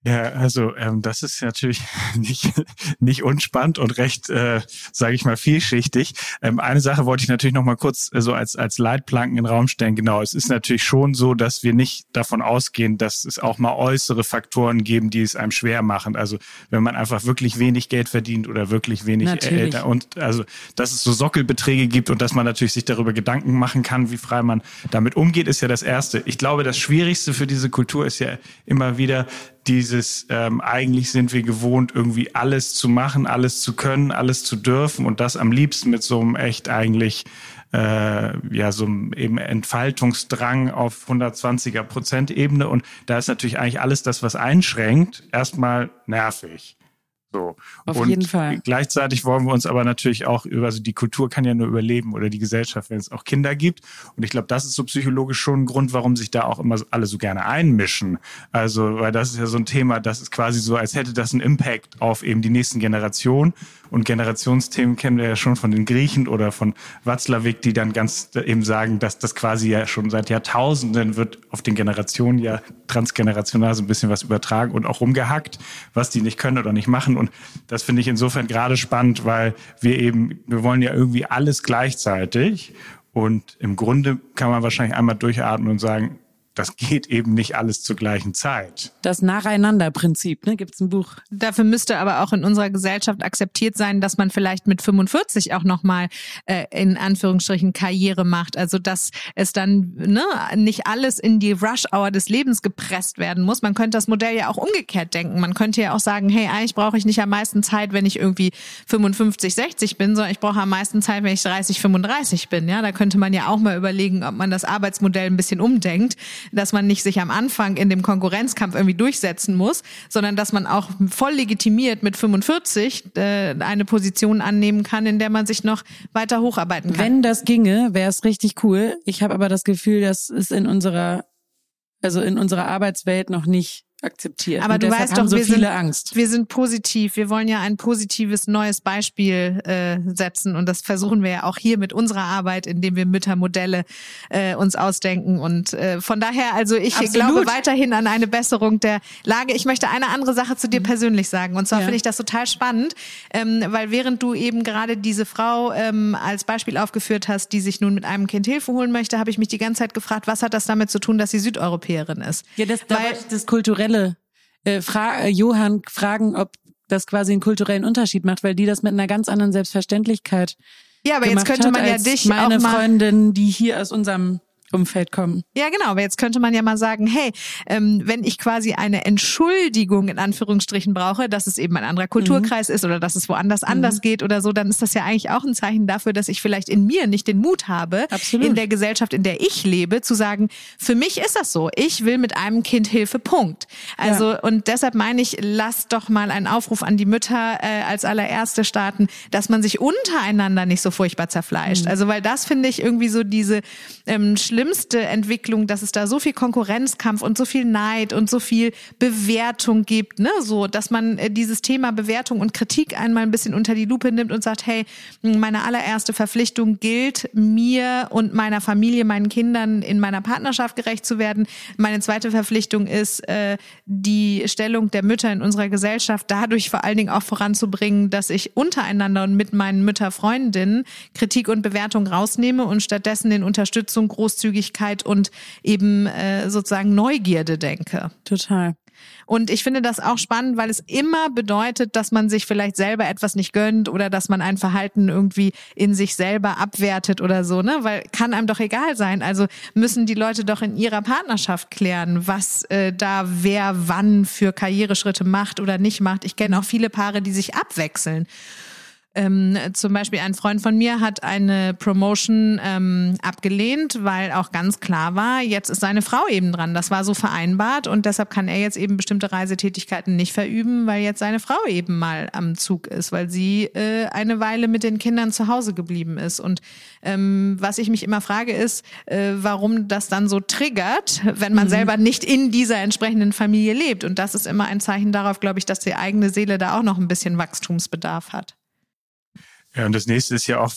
Ja, also ähm, das ist natürlich nicht, nicht unspannend und recht, äh, sage ich mal, vielschichtig. Ähm, eine Sache wollte ich natürlich noch mal kurz äh, so als, als Leitplanken in den Raum stellen. Genau, es ist natürlich schon so, dass wir nicht davon ausgehen, dass es auch mal äußere Faktoren geben, die es einem schwer machen. Also wenn man einfach wirklich wenig Geld verdient oder wirklich wenig Eltern und also dass es so Sockelbeträge gibt und dass man natürlich sich darüber Gedanken machen kann, wie frei man damit umgeht, ist ja das Erste. Ich glaube, das Schwierigste für diese Kultur ist ja immer wieder dieses, ähm, eigentlich sind wir gewohnt, irgendwie alles zu machen, alles zu können, alles zu dürfen und das am liebsten mit so einem echt eigentlich äh, ja so einem eben Entfaltungsdrang auf 120er Prozent Ebene und da ist natürlich eigentlich alles das, was einschränkt, erstmal nervig. So. Auf und jeden Fall. Gleichzeitig wollen wir uns aber natürlich auch über, also die Kultur kann ja nur überleben oder die Gesellschaft, wenn es auch Kinder gibt. Und ich glaube, das ist so psychologisch schon ein Grund, warum sich da auch immer alle so gerne einmischen. Also, weil das ist ja so ein Thema, das ist quasi so, als hätte das einen Impact auf eben die nächsten Generationen. Und Generationsthemen kennen wir ja schon von den Griechen oder von Watzlawick, die dann ganz eben sagen, dass das quasi ja schon seit Jahrtausenden wird auf den Generationen ja transgenerational so ein bisschen was übertragen und auch rumgehackt, was die nicht können oder nicht machen. Und das finde ich insofern gerade spannend, weil wir eben, wir wollen ja irgendwie alles gleichzeitig. Und im Grunde kann man wahrscheinlich einmal durchatmen und sagen, das geht eben nicht alles zur gleichen Zeit. Das Nacheinander-Prinzip, ne? Gibt es ein Buch? Dafür müsste aber auch in unserer Gesellschaft akzeptiert sein, dass man vielleicht mit 45 auch nochmal äh, in Anführungsstrichen Karriere macht. Also dass es dann ne, nicht alles in die Rush-Hour des Lebens gepresst werden muss. Man könnte das Modell ja auch umgekehrt denken. Man könnte ja auch sagen, hey, eigentlich brauche ich nicht am meisten Zeit, wenn ich irgendwie 55, 60 bin, sondern ich brauche am meisten Zeit, wenn ich 30, 35 bin. Ja, da könnte man ja auch mal überlegen, ob man das Arbeitsmodell ein bisschen umdenkt dass man nicht sich am Anfang in dem Konkurrenzkampf irgendwie durchsetzen muss, sondern dass man auch voll legitimiert mit 45 äh, eine Position annehmen kann, in der man sich noch weiter hocharbeiten kann. Wenn das ginge, wäre es richtig cool. Ich habe aber das Gefühl, dass es in unserer also in unserer Arbeitswelt noch nicht akzeptiert. Aber und du weißt doch, so wir, viele sind, Angst. wir sind positiv. Wir wollen ja ein positives neues Beispiel äh, setzen und das versuchen wir ja auch hier mit unserer Arbeit, indem wir Müttermodelle äh, uns ausdenken. Und äh, von daher, also ich Absolut. glaube weiterhin an eine Besserung der Lage. Ich möchte eine andere Sache zu dir mhm. persönlich sagen. Und zwar ja. finde ich das total spannend, ähm, weil während du eben gerade diese Frau ähm, als Beispiel aufgeführt hast, die sich nun mit einem Kind Hilfe holen möchte, habe ich mich die ganze Zeit gefragt, was hat das damit zu tun, dass sie Südeuropäerin ist? Ja, das, weil, das kulturelle kulturelle äh, Fra äh, Johann fragen, ob das quasi einen kulturellen Unterschied macht, weil die das mit einer ganz anderen Selbstverständlichkeit ja, aber jetzt könnte man ja dich meine auch mal Freundin, die hier aus unserem Umfeld kommen. Ja, genau. Aber jetzt könnte man ja mal sagen, hey, ähm, wenn ich quasi eine Entschuldigung in Anführungsstrichen brauche, dass es eben ein anderer Kulturkreis mhm. ist oder dass es woanders mhm. anders geht oder so, dann ist das ja eigentlich auch ein Zeichen dafür, dass ich vielleicht in mir nicht den Mut habe, Absolut. in der Gesellschaft, in der ich lebe, zu sagen, für mich ist das so. Ich will mit einem Kind Hilfe, Punkt. Also, ja. und deshalb meine ich, lasst doch mal einen Aufruf an die Mütter äh, als allererste starten, dass man sich untereinander nicht so furchtbar zerfleischt. Mhm. Also, weil das finde ich irgendwie so diese ähm, schlimme schlimmste Entwicklung, dass es da so viel Konkurrenzkampf und so viel Neid und so viel Bewertung gibt, ne? So, dass man äh, dieses Thema Bewertung und Kritik einmal ein bisschen unter die Lupe nimmt und sagt, hey, meine allererste Verpflichtung gilt, mir und meiner Familie, meinen Kindern in meiner Partnerschaft gerecht zu werden. Meine zweite Verpflichtung ist, äh, die Stellung der Mütter in unserer Gesellschaft dadurch vor allen Dingen auch voranzubringen, dass ich untereinander und mit meinen Mütterfreundinnen Kritik und Bewertung rausnehme und stattdessen in Unterstützung, Großzügigkeit und eben äh, sozusagen Neugierde denke. Total. Und ich finde das auch spannend, weil es immer bedeutet, dass man sich vielleicht selber etwas nicht gönnt oder dass man ein Verhalten irgendwie in sich selber abwertet oder so, ne? Weil kann einem doch egal sein. Also müssen die Leute doch in ihrer Partnerschaft klären, was äh, da wer wann für Karriereschritte macht oder nicht macht. Ich kenne auch viele Paare, die sich abwechseln. Ähm, zum Beispiel ein Freund von mir hat eine Promotion ähm, abgelehnt, weil auch ganz klar war, jetzt ist seine Frau eben dran. Das war so vereinbart und deshalb kann er jetzt eben bestimmte Reisetätigkeiten nicht verüben, weil jetzt seine Frau eben mal am Zug ist, weil sie äh, eine Weile mit den Kindern zu Hause geblieben ist. Und ähm, was ich mich immer frage, ist, äh, warum das dann so triggert, wenn man mhm. selber nicht in dieser entsprechenden Familie lebt. Und das ist immer ein Zeichen darauf, glaube ich, dass die eigene Seele da auch noch ein bisschen Wachstumsbedarf hat. Ja, und das nächste ist ja auch,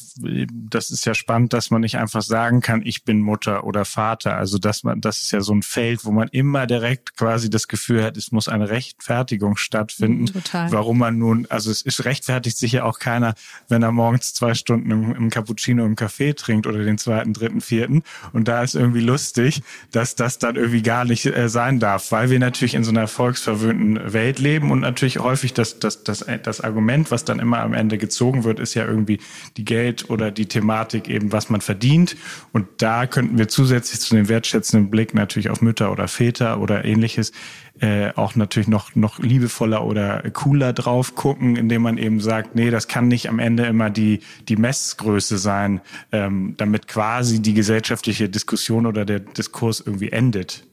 das ist ja spannend, dass man nicht einfach sagen kann, ich bin Mutter oder Vater. Also dass man, das ist ja so ein Feld, wo man immer direkt quasi das Gefühl hat, es muss eine Rechtfertigung stattfinden. Total. Warum man nun, also es ist rechtfertigt sich ja auch keiner, wenn er morgens zwei Stunden im, im Cappuccino im Café trinkt oder den zweiten, dritten, vierten. Und da ist irgendwie lustig, dass das dann irgendwie gar nicht äh, sein darf, weil wir natürlich in so einer volksverwöhnten Welt leben und natürlich häufig das, das, das, das Argument, was dann immer am Ende gezogen wird, ist ja irgendwie die Geld oder die Thematik eben, was man verdient. Und da könnten wir zusätzlich zu dem wertschätzenden Blick natürlich auf Mütter oder Väter oder ähnliches äh, auch natürlich noch, noch liebevoller oder cooler drauf gucken, indem man eben sagt, nee, das kann nicht am Ende immer die, die Messgröße sein, ähm, damit quasi die gesellschaftliche Diskussion oder der Diskurs irgendwie endet.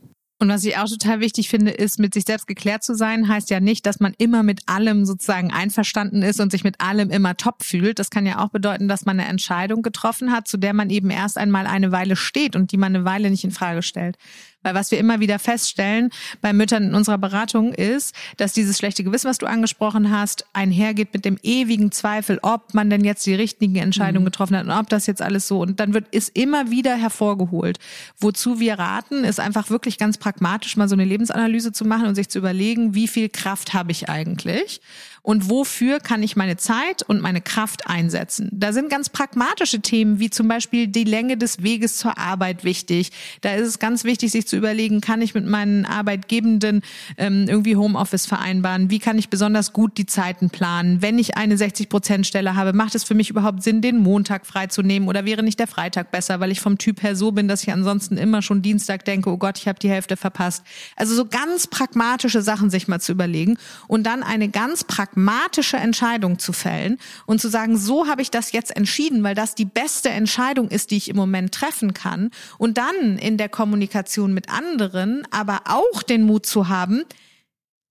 Und was ich auch total wichtig finde, ist, mit sich selbst geklärt zu sein, heißt ja nicht, dass man immer mit allem sozusagen einverstanden ist und sich mit allem immer top fühlt. Das kann ja auch bedeuten, dass man eine Entscheidung getroffen hat, zu der man eben erst einmal eine Weile steht und die man eine Weile nicht in Frage stellt. Weil was wir immer wieder feststellen bei Müttern in unserer Beratung ist, dass dieses schlechte Gewissen, was du angesprochen hast, einhergeht mit dem ewigen Zweifel, ob man denn jetzt die richtigen Entscheidungen mhm. getroffen hat und ob das jetzt alles so. Und dann wird ist immer wieder hervorgeholt. Wozu wir raten, ist einfach wirklich ganz pragmatisch mal so eine Lebensanalyse zu machen und sich zu überlegen, wie viel Kraft habe ich eigentlich? Und wofür kann ich meine Zeit und meine Kraft einsetzen. Da sind ganz pragmatische Themen wie zum Beispiel die Länge des Weges zur Arbeit wichtig. Da ist es ganz wichtig, sich zu überlegen, kann ich mit meinen Arbeitgebenden ähm, irgendwie Homeoffice vereinbaren? Wie kann ich besonders gut die Zeiten planen? Wenn ich eine 60-Prozent-Stelle habe, macht es für mich überhaupt Sinn, den Montag freizunehmen oder wäre nicht der Freitag besser, weil ich vom Typ her so bin, dass ich ansonsten immer schon Dienstag denke, oh Gott, ich habe die Hälfte verpasst. Also so ganz pragmatische Sachen sich mal zu überlegen und dann eine ganz pragmatische pragmatische Entscheidung zu fällen und zu sagen, so habe ich das jetzt entschieden, weil das die beste Entscheidung ist, die ich im Moment treffen kann. Und dann in der Kommunikation mit anderen aber auch den Mut zu haben,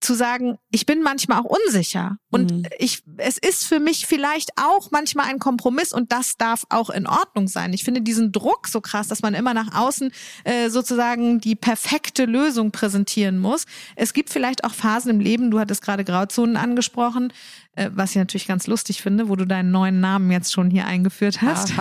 zu sagen, ich bin manchmal auch unsicher und mhm. ich es ist für mich vielleicht auch manchmal ein Kompromiss und das darf auch in Ordnung sein. Ich finde diesen Druck so krass, dass man immer nach außen äh, sozusagen die perfekte Lösung präsentieren muss. Es gibt vielleicht auch Phasen im Leben, du hattest gerade Grauzonen angesprochen, äh, was ich natürlich ganz lustig finde, wo du deinen neuen Namen jetzt schon hier eingeführt hast.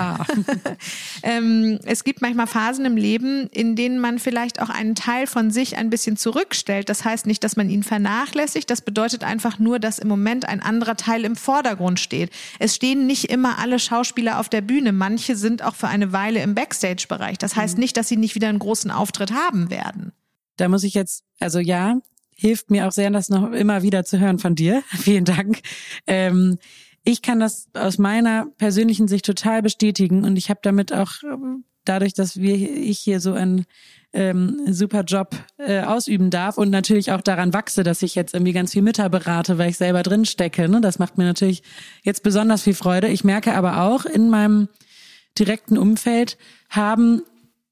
ähm, es gibt manchmal Phasen im Leben, in denen man vielleicht auch einen Teil von sich ein bisschen zurückstellt. Das heißt nicht, dass man ihn vernachlässigt. Das bedeutet einfach nur, dass im Moment ein anderer Teil im Vordergrund steht. Es stehen nicht immer alle Schauspieler auf der Bühne. Manche sind auch für eine Weile im Backstage-Bereich. Das heißt mhm. nicht, dass sie nicht wieder einen großen Auftritt haben werden. Da muss ich jetzt, also ja, hilft mir auch sehr, das noch immer wieder zu hören von dir. Vielen Dank. Ähm, ich kann das aus meiner persönlichen Sicht total bestätigen und ich habe damit auch dadurch, dass wir ich hier so einen ähm, super Job äh, ausüben darf und natürlich auch daran wachse, dass ich jetzt irgendwie ganz viel Mütter berate, weil ich selber drin stecke. Ne? Das macht mir natürlich jetzt besonders viel Freude. Ich merke aber auch in meinem direkten Umfeld haben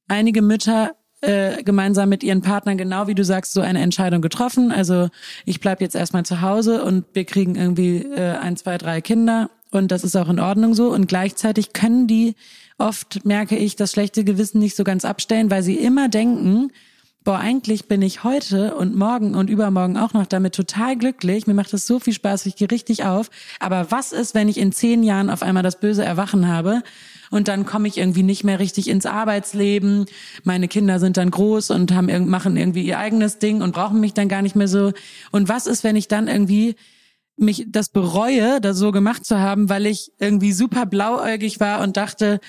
einige Mütter äh, gemeinsam mit ihren Partnern genau wie du sagst so eine Entscheidung getroffen. Also ich bleib jetzt erstmal zu Hause und wir kriegen irgendwie äh, ein, zwei, drei Kinder und das ist auch in Ordnung so. Und gleichzeitig können die oft merke ich das schlechte Gewissen nicht so ganz abstellen, weil sie immer denken, boah, eigentlich bin ich heute und morgen und übermorgen auch noch damit total glücklich. Mir macht es so viel Spaß, ich gehe richtig auf. Aber was ist, wenn ich in zehn Jahren auf einmal das böse Erwachen habe und dann komme ich irgendwie nicht mehr richtig ins Arbeitsleben. Meine Kinder sind dann groß und haben machen irgendwie ihr eigenes Ding und brauchen mich dann gar nicht mehr so. Und was ist, wenn ich dann irgendwie mich das bereue, das so gemacht zu haben, weil ich irgendwie super blauäugig war und dachte,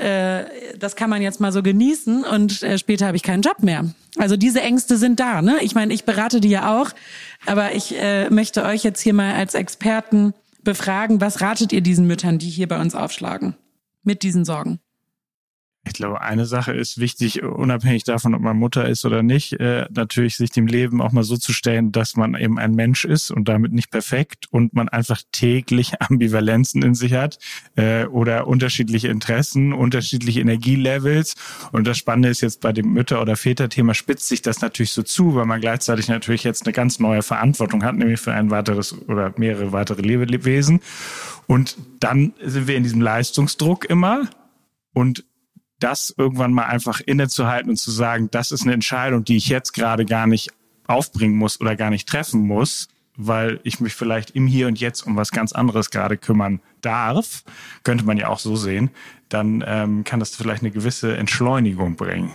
äh, das kann man jetzt mal so genießen und äh, später habe ich keinen Job mehr. Also diese Ängste sind da. Ne? Ich meine, ich berate die ja auch, aber ich äh, möchte euch jetzt hier mal als Experten befragen, was ratet ihr diesen Müttern, die hier bei uns aufschlagen? Mit diesen Sorgen? Ich glaube, eine Sache ist wichtig, unabhängig davon, ob man Mutter ist oder nicht, äh, natürlich sich dem Leben auch mal so zu stellen, dass man eben ein Mensch ist und damit nicht perfekt und man einfach täglich Ambivalenzen in sich hat äh, oder unterschiedliche Interessen, unterschiedliche Energielevels. Und das Spannende ist jetzt bei dem Mütter- oder Väter-Thema spitzt sich das natürlich so zu, weil man gleichzeitig natürlich jetzt eine ganz neue Verantwortung hat, nämlich für ein weiteres oder mehrere weitere Lebewesen. Und dann sind wir in diesem Leistungsdruck immer und das irgendwann mal einfach innezuhalten und zu sagen, das ist eine Entscheidung, die ich jetzt gerade gar nicht aufbringen muss oder gar nicht treffen muss, weil ich mich vielleicht im Hier und Jetzt um was ganz anderes gerade kümmern darf, könnte man ja auch so sehen, dann ähm, kann das vielleicht eine gewisse Entschleunigung bringen.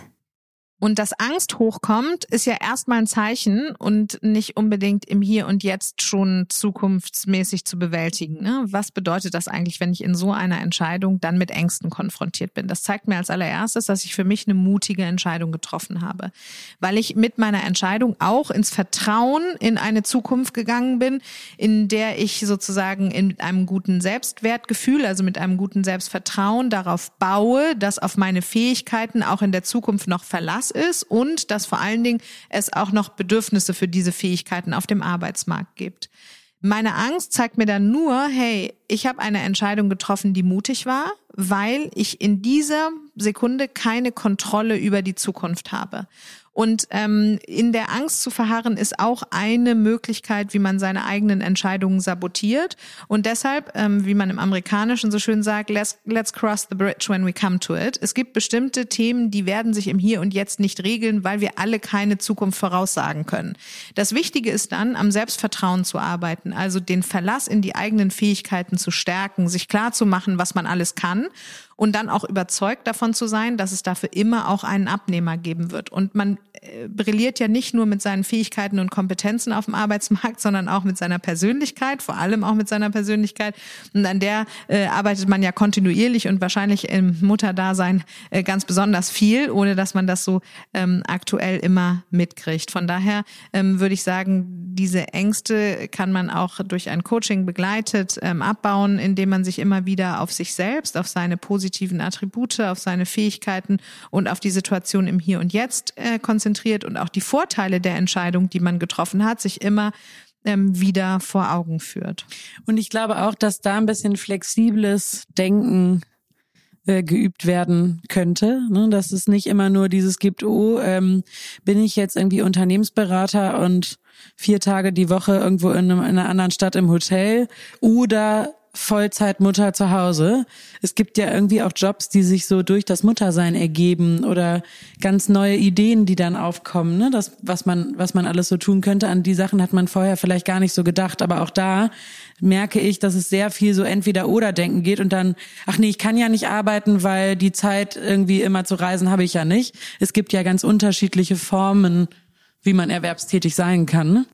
Und dass Angst hochkommt, ist ja erstmal ein Zeichen und nicht unbedingt im Hier und Jetzt schon zukunftsmäßig zu bewältigen. Ne? Was bedeutet das eigentlich, wenn ich in so einer Entscheidung dann mit Ängsten konfrontiert bin? Das zeigt mir als allererstes, dass ich für mich eine mutige Entscheidung getroffen habe, weil ich mit meiner Entscheidung auch ins Vertrauen in eine Zukunft gegangen bin, in der ich sozusagen in einem guten Selbstwertgefühl, also mit einem guten Selbstvertrauen darauf baue, dass auf meine Fähigkeiten auch in der Zukunft noch Verlass ist und dass vor allen Dingen es auch noch Bedürfnisse für diese Fähigkeiten auf dem Arbeitsmarkt gibt. Meine Angst zeigt mir dann nur, hey, ich habe eine Entscheidung getroffen, die mutig war, weil ich in dieser Sekunde keine Kontrolle über die Zukunft habe. Und ähm, in der Angst zu verharren ist auch eine Möglichkeit, wie man seine eigenen Entscheidungen sabotiert. Und deshalb, ähm, wie man im Amerikanischen so schön sagt, let's, let's cross the bridge when we come to it. Es gibt bestimmte Themen, die werden sich im Hier und Jetzt nicht regeln, weil wir alle keine Zukunft voraussagen können. Das Wichtige ist dann, am Selbstvertrauen zu arbeiten, also den Verlass in die eigenen Fähigkeiten zu stärken, sich klar zu machen, was man alles kann und dann auch überzeugt davon zu sein, dass es dafür immer auch einen Abnehmer geben wird. Und man äh, brilliert ja nicht nur mit seinen Fähigkeiten und Kompetenzen auf dem Arbeitsmarkt, sondern auch mit seiner Persönlichkeit, vor allem auch mit seiner Persönlichkeit. Und an der äh, arbeitet man ja kontinuierlich und wahrscheinlich im Mutterdasein äh, ganz besonders viel, ohne dass man das so ähm, aktuell immer mitkriegt. Von daher ähm, würde ich sagen, diese Ängste kann man auch durch ein Coaching begleitet ähm, abbauen, indem man sich immer wieder auf sich selbst, auf seine positiven positiven Attribute, auf seine Fähigkeiten und auf die Situation im Hier und Jetzt äh, konzentriert und auch die Vorteile der Entscheidung, die man getroffen hat, sich immer ähm, wieder vor Augen führt. Und ich glaube auch, dass da ein bisschen flexibles Denken äh, geübt werden könnte, ne? dass es nicht immer nur dieses gibt, oh, ähm, bin ich jetzt irgendwie Unternehmensberater und vier Tage die Woche irgendwo in, einem, in einer anderen Stadt im Hotel oder Vollzeitmutter zu Hause. Es gibt ja irgendwie auch Jobs, die sich so durch das Muttersein ergeben oder ganz neue Ideen, die dann aufkommen, ne? Das, was man, was man alles so tun könnte. An die Sachen hat man vorher vielleicht gar nicht so gedacht. Aber auch da merke ich, dass es sehr viel so entweder oder denken geht und dann, ach nee, ich kann ja nicht arbeiten, weil die Zeit irgendwie immer zu reisen habe ich ja nicht. Es gibt ja ganz unterschiedliche Formen, wie man erwerbstätig sein kann. Ne?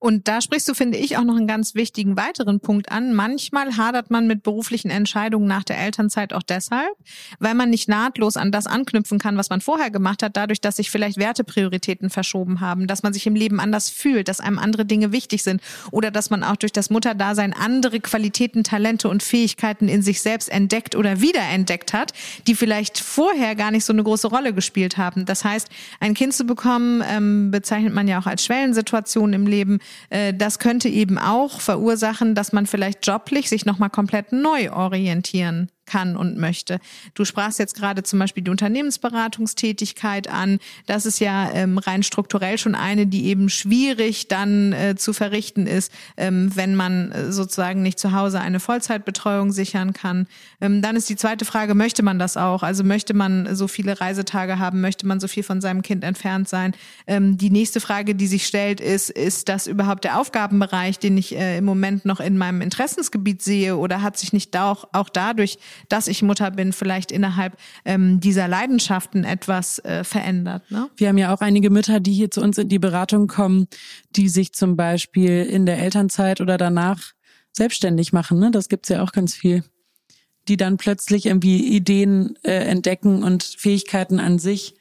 Und da sprichst du, finde ich, auch noch einen ganz wichtigen weiteren Punkt an. Manchmal hadert man mit beruflichen Entscheidungen nach der Elternzeit auch deshalb, weil man nicht nahtlos an das anknüpfen kann, was man vorher gemacht hat, dadurch, dass sich vielleicht Werteprioritäten verschoben haben, dass man sich im Leben anders fühlt, dass einem andere Dinge wichtig sind oder dass man auch durch das Mutterdasein andere Qualitäten, Talente und Fähigkeiten in sich selbst entdeckt oder wiederentdeckt hat, die vielleicht vorher gar nicht so eine große Rolle gespielt haben. Das heißt, ein Kind zu bekommen, ähm, bezeichnet man ja auch als Schwellensituation im Leben. Äh, das könnte eben auch verursachen, dass man vielleicht joblich sich nochmal komplett neu orientieren kann und möchte. Du sprachst jetzt gerade zum Beispiel die Unternehmensberatungstätigkeit an. Das ist ja ähm, rein strukturell schon eine, die eben schwierig dann äh, zu verrichten ist, ähm, wenn man äh, sozusagen nicht zu Hause eine Vollzeitbetreuung sichern kann. Ähm, dann ist die zweite Frage, möchte man das auch? Also möchte man so viele Reisetage haben? Möchte man so viel von seinem Kind entfernt sein? Ähm, die nächste Frage, die sich stellt, ist, ist das überhaupt der Aufgabenbereich, den ich äh, im Moment noch in meinem Interessensgebiet sehe? Oder hat sich nicht auch, auch dadurch, dass ich Mutter bin, vielleicht innerhalb ähm, dieser Leidenschaften etwas äh, verändert? Ne? Wir haben ja auch einige Mütter, die hier zu uns in die Beratung kommen, die sich zum Beispiel in der Elternzeit oder danach selbstständig machen. Ne? Das gibt's ja auch ganz viel. Die dann plötzlich irgendwie Ideen äh, entdecken und Fähigkeiten an sich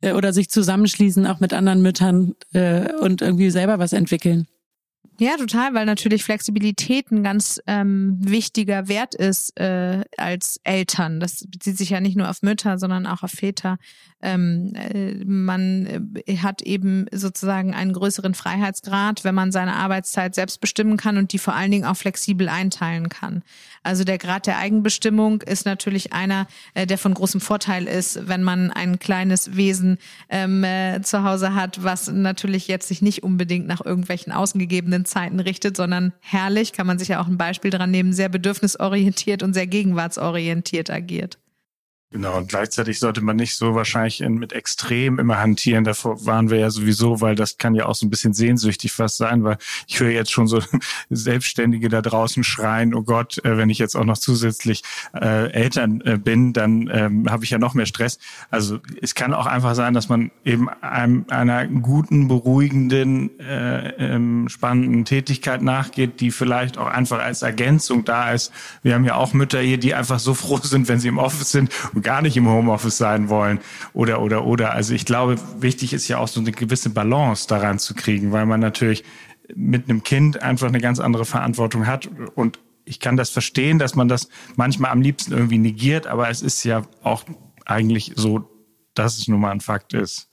äh, oder sich zusammenschließen, auch mit anderen Müttern äh, und irgendwie selber was entwickeln. Ja, total, weil natürlich Flexibilität ein ganz ähm, wichtiger Wert ist äh, als Eltern. Das bezieht sich ja nicht nur auf Mütter, sondern auch auf Väter. Ähm, äh, man äh, hat eben sozusagen einen größeren Freiheitsgrad, wenn man seine Arbeitszeit selbst bestimmen kann und die vor allen Dingen auch flexibel einteilen kann. Also der Grad der Eigenbestimmung ist natürlich einer, äh, der von großem Vorteil ist, wenn man ein kleines Wesen ähm, äh, zu Hause hat, was natürlich jetzt sich nicht unbedingt nach irgendwelchen außengegebenen Zeiten richtet, sondern herrlich, kann man sich ja auch ein Beispiel dran nehmen, sehr bedürfnisorientiert und sehr gegenwartsorientiert agiert. Genau, und gleichzeitig sollte man nicht so wahrscheinlich in, mit Extrem immer hantieren. Davor waren wir ja sowieso, weil das kann ja auch so ein bisschen sehnsüchtig fast sein, weil ich höre jetzt schon so Selbstständige da draußen schreien, oh Gott, äh, wenn ich jetzt auch noch zusätzlich äh, Eltern äh, bin, dann ähm, habe ich ja noch mehr Stress. Also es kann auch einfach sein, dass man eben einem, einer guten, beruhigenden, äh, ähm, spannenden Tätigkeit nachgeht, die vielleicht auch einfach als Ergänzung da ist. Wir haben ja auch Mütter hier, die einfach so froh sind, wenn sie im Office sind und gar nicht im Homeoffice sein wollen oder oder oder. Also ich glaube, wichtig ist ja auch so eine gewisse Balance daran zu kriegen, weil man natürlich mit einem Kind einfach eine ganz andere Verantwortung hat und ich kann das verstehen, dass man das manchmal am liebsten irgendwie negiert, aber es ist ja auch eigentlich so, dass es nun mal ein Fakt ist.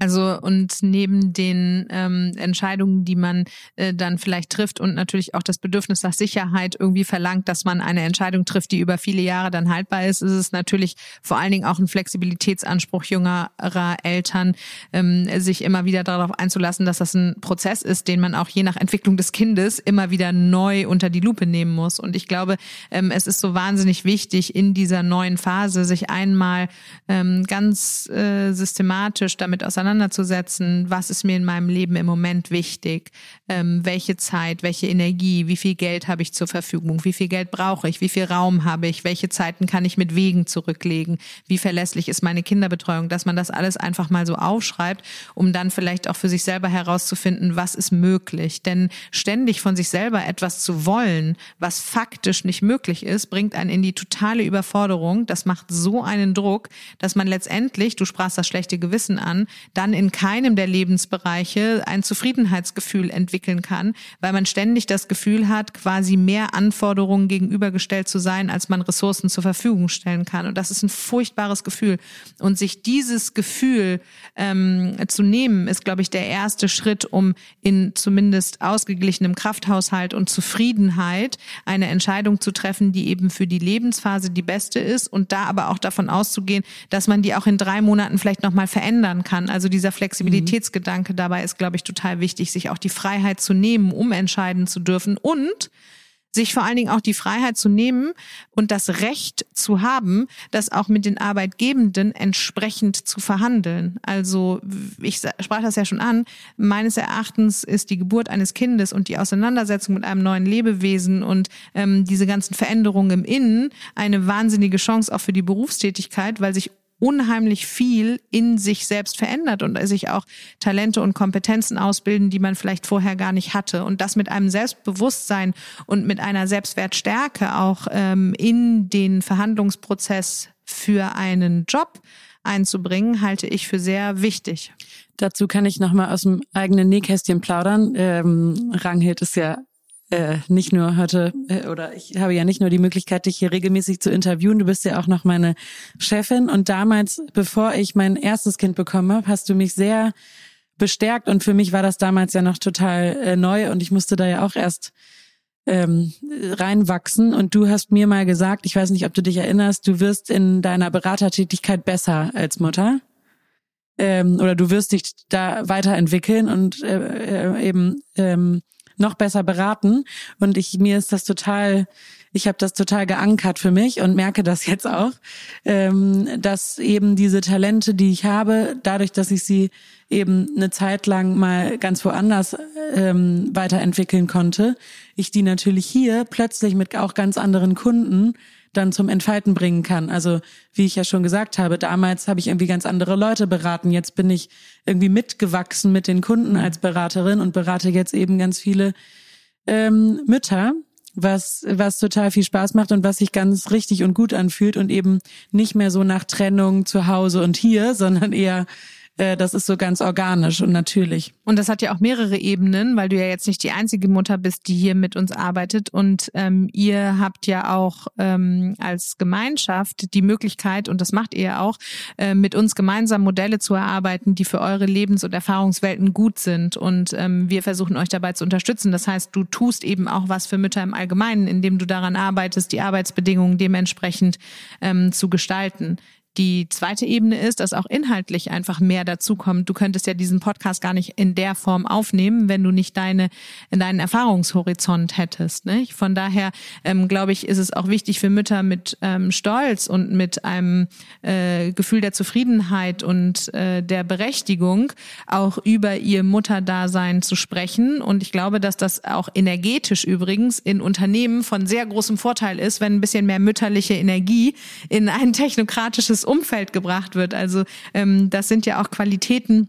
Also und neben den ähm, Entscheidungen, die man äh, dann vielleicht trifft und natürlich auch das Bedürfnis nach Sicherheit irgendwie verlangt, dass man eine Entscheidung trifft, die über viele Jahre dann haltbar ist, ist es natürlich vor allen Dingen auch ein Flexibilitätsanspruch jüngerer Eltern, ähm, sich immer wieder darauf einzulassen, dass das ein Prozess ist, den man auch je nach Entwicklung des Kindes immer wieder neu unter die Lupe nehmen muss. Und ich glaube, ähm, es ist so wahnsinnig wichtig, in dieser neuen Phase sich einmal ähm, ganz äh, systematisch damit auseinanderzusetzen auseinanderzusetzen, was ist mir in meinem Leben im Moment wichtig, ähm, welche Zeit, welche Energie, wie viel Geld habe ich zur Verfügung, wie viel Geld brauche ich, wie viel Raum habe ich, welche Zeiten kann ich mit Wegen zurücklegen, wie verlässlich ist meine Kinderbetreuung, dass man das alles einfach mal so aufschreibt, um dann vielleicht auch für sich selber herauszufinden, was ist möglich. Denn ständig von sich selber etwas zu wollen, was faktisch nicht möglich ist, bringt einen in die totale Überforderung. Das macht so einen Druck, dass man letztendlich, du sprachst das schlechte Gewissen an, dann in keinem der Lebensbereiche ein Zufriedenheitsgefühl entwickeln kann, weil man ständig das Gefühl hat, quasi mehr Anforderungen gegenübergestellt zu sein, als man Ressourcen zur Verfügung stellen kann. Und das ist ein furchtbares Gefühl. Und sich dieses Gefühl ähm, zu nehmen, ist, glaube ich, der erste Schritt, um in zumindest ausgeglichenem Krafthaushalt und Zufriedenheit eine Entscheidung zu treffen, die eben für die Lebensphase die beste ist und da aber auch davon auszugehen, dass man die auch in drei Monaten vielleicht nochmal verändern kann. Also dieser Flexibilitätsgedanke dabei ist, glaube ich, total wichtig, sich auch die Freiheit zu nehmen, um entscheiden zu dürfen und sich vor allen Dingen auch die Freiheit zu nehmen und das Recht zu haben, das auch mit den Arbeitgebenden entsprechend zu verhandeln. Also ich sprach das ja schon an, meines Erachtens ist die Geburt eines Kindes und die Auseinandersetzung mit einem neuen Lebewesen und ähm, diese ganzen Veränderungen im Innen eine wahnsinnige Chance auch für die Berufstätigkeit, weil sich unheimlich viel in sich selbst verändert und sich auch Talente und Kompetenzen ausbilden, die man vielleicht vorher gar nicht hatte. Und das mit einem Selbstbewusstsein und mit einer Selbstwertstärke auch ähm, in den Verhandlungsprozess für einen Job einzubringen, halte ich für sehr wichtig. Dazu kann ich nochmal aus dem eigenen Nähkästchen plaudern. Ähm, Ranghild ist ja äh, nicht nur heute äh, oder ich habe ja nicht nur die Möglichkeit, dich hier regelmäßig zu interviewen. Du bist ja auch noch meine Chefin und damals, bevor ich mein erstes Kind bekommen habe, hast du mich sehr bestärkt und für mich war das damals ja noch total äh, neu und ich musste da ja auch erst ähm, reinwachsen. Und du hast mir mal gesagt, ich weiß nicht, ob du dich erinnerst, du wirst in deiner Beratertätigkeit besser als Mutter. Ähm, oder du wirst dich da weiterentwickeln und äh, äh, eben ähm, noch besser beraten. Und ich mir ist das total ich habe das total geankert für mich und merke das jetzt auch, ähm, dass eben diese Talente, die ich habe, dadurch, dass ich sie eben eine Zeit lang mal ganz woanders ähm, weiterentwickeln konnte, ich die natürlich hier plötzlich mit auch ganz anderen Kunden dann zum Entfalten bringen kann. Also wie ich ja schon gesagt habe, damals habe ich irgendwie ganz andere Leute beraten. Jetzt bin ich irgendwie mitgewachsen mit den Kunden als Beraterin und berate jetzt eben ganz viele ähm, Mütter, was, was total viel Spaß macht und was sich ganz richtig und gut anfühlt und eben nicht mehr so nach Trennung zu Hause und hier, sondern eher äh, das ist so ganz organisch und natürlich. Und das hat ja auch mehrere Ebenen, weil du ja jetzt nicht die einzige Mutter bist, die hier mit uns arbeitet. Und ähm, ihr habt ja auch ähm, als Gemeinschaft die Möglichkeit, und das macht ihr auch, äh, mit uns gemeinsam Modelle zu erarbeiten, die für eure Lebens- und Erfahrungswelten gut sind. Und ähm, wir versuchen euch dabei zu unterstützen. Das heißt, du tust eben auch was für Mütter im Allgemeinen, indem du daran arbeitest, die Arbeitsbedingungen dementsprechend ähm, zu gestalten. Die zweite Ebene ist, dass auch inhaltlich einfach mehr dazukommt. Du könntest ja diesen Podcast gar nicht in der Form aufnehmen, wenn du nicht deine, deinen Erfahrungshorizont hättest. Nicht? Von daher ähm, glaube ich, ist es auch wichtig für Mütter mit ähm, Stolz und mit einem äh, Gefühl der Zufriedenheit und äh, der Berechtigung auch über ihr Mutterdasein zu sprechen. Und ich glaube, dass das auch energetisch übrigens in Unternehmen von sehr großem Vorteil ist, wenn ein bisschen mehr mütterliche Energie in ein technokratisches gesundes Umfeld gebracht wird. Also ähm, das sind ja auch Qualitäten,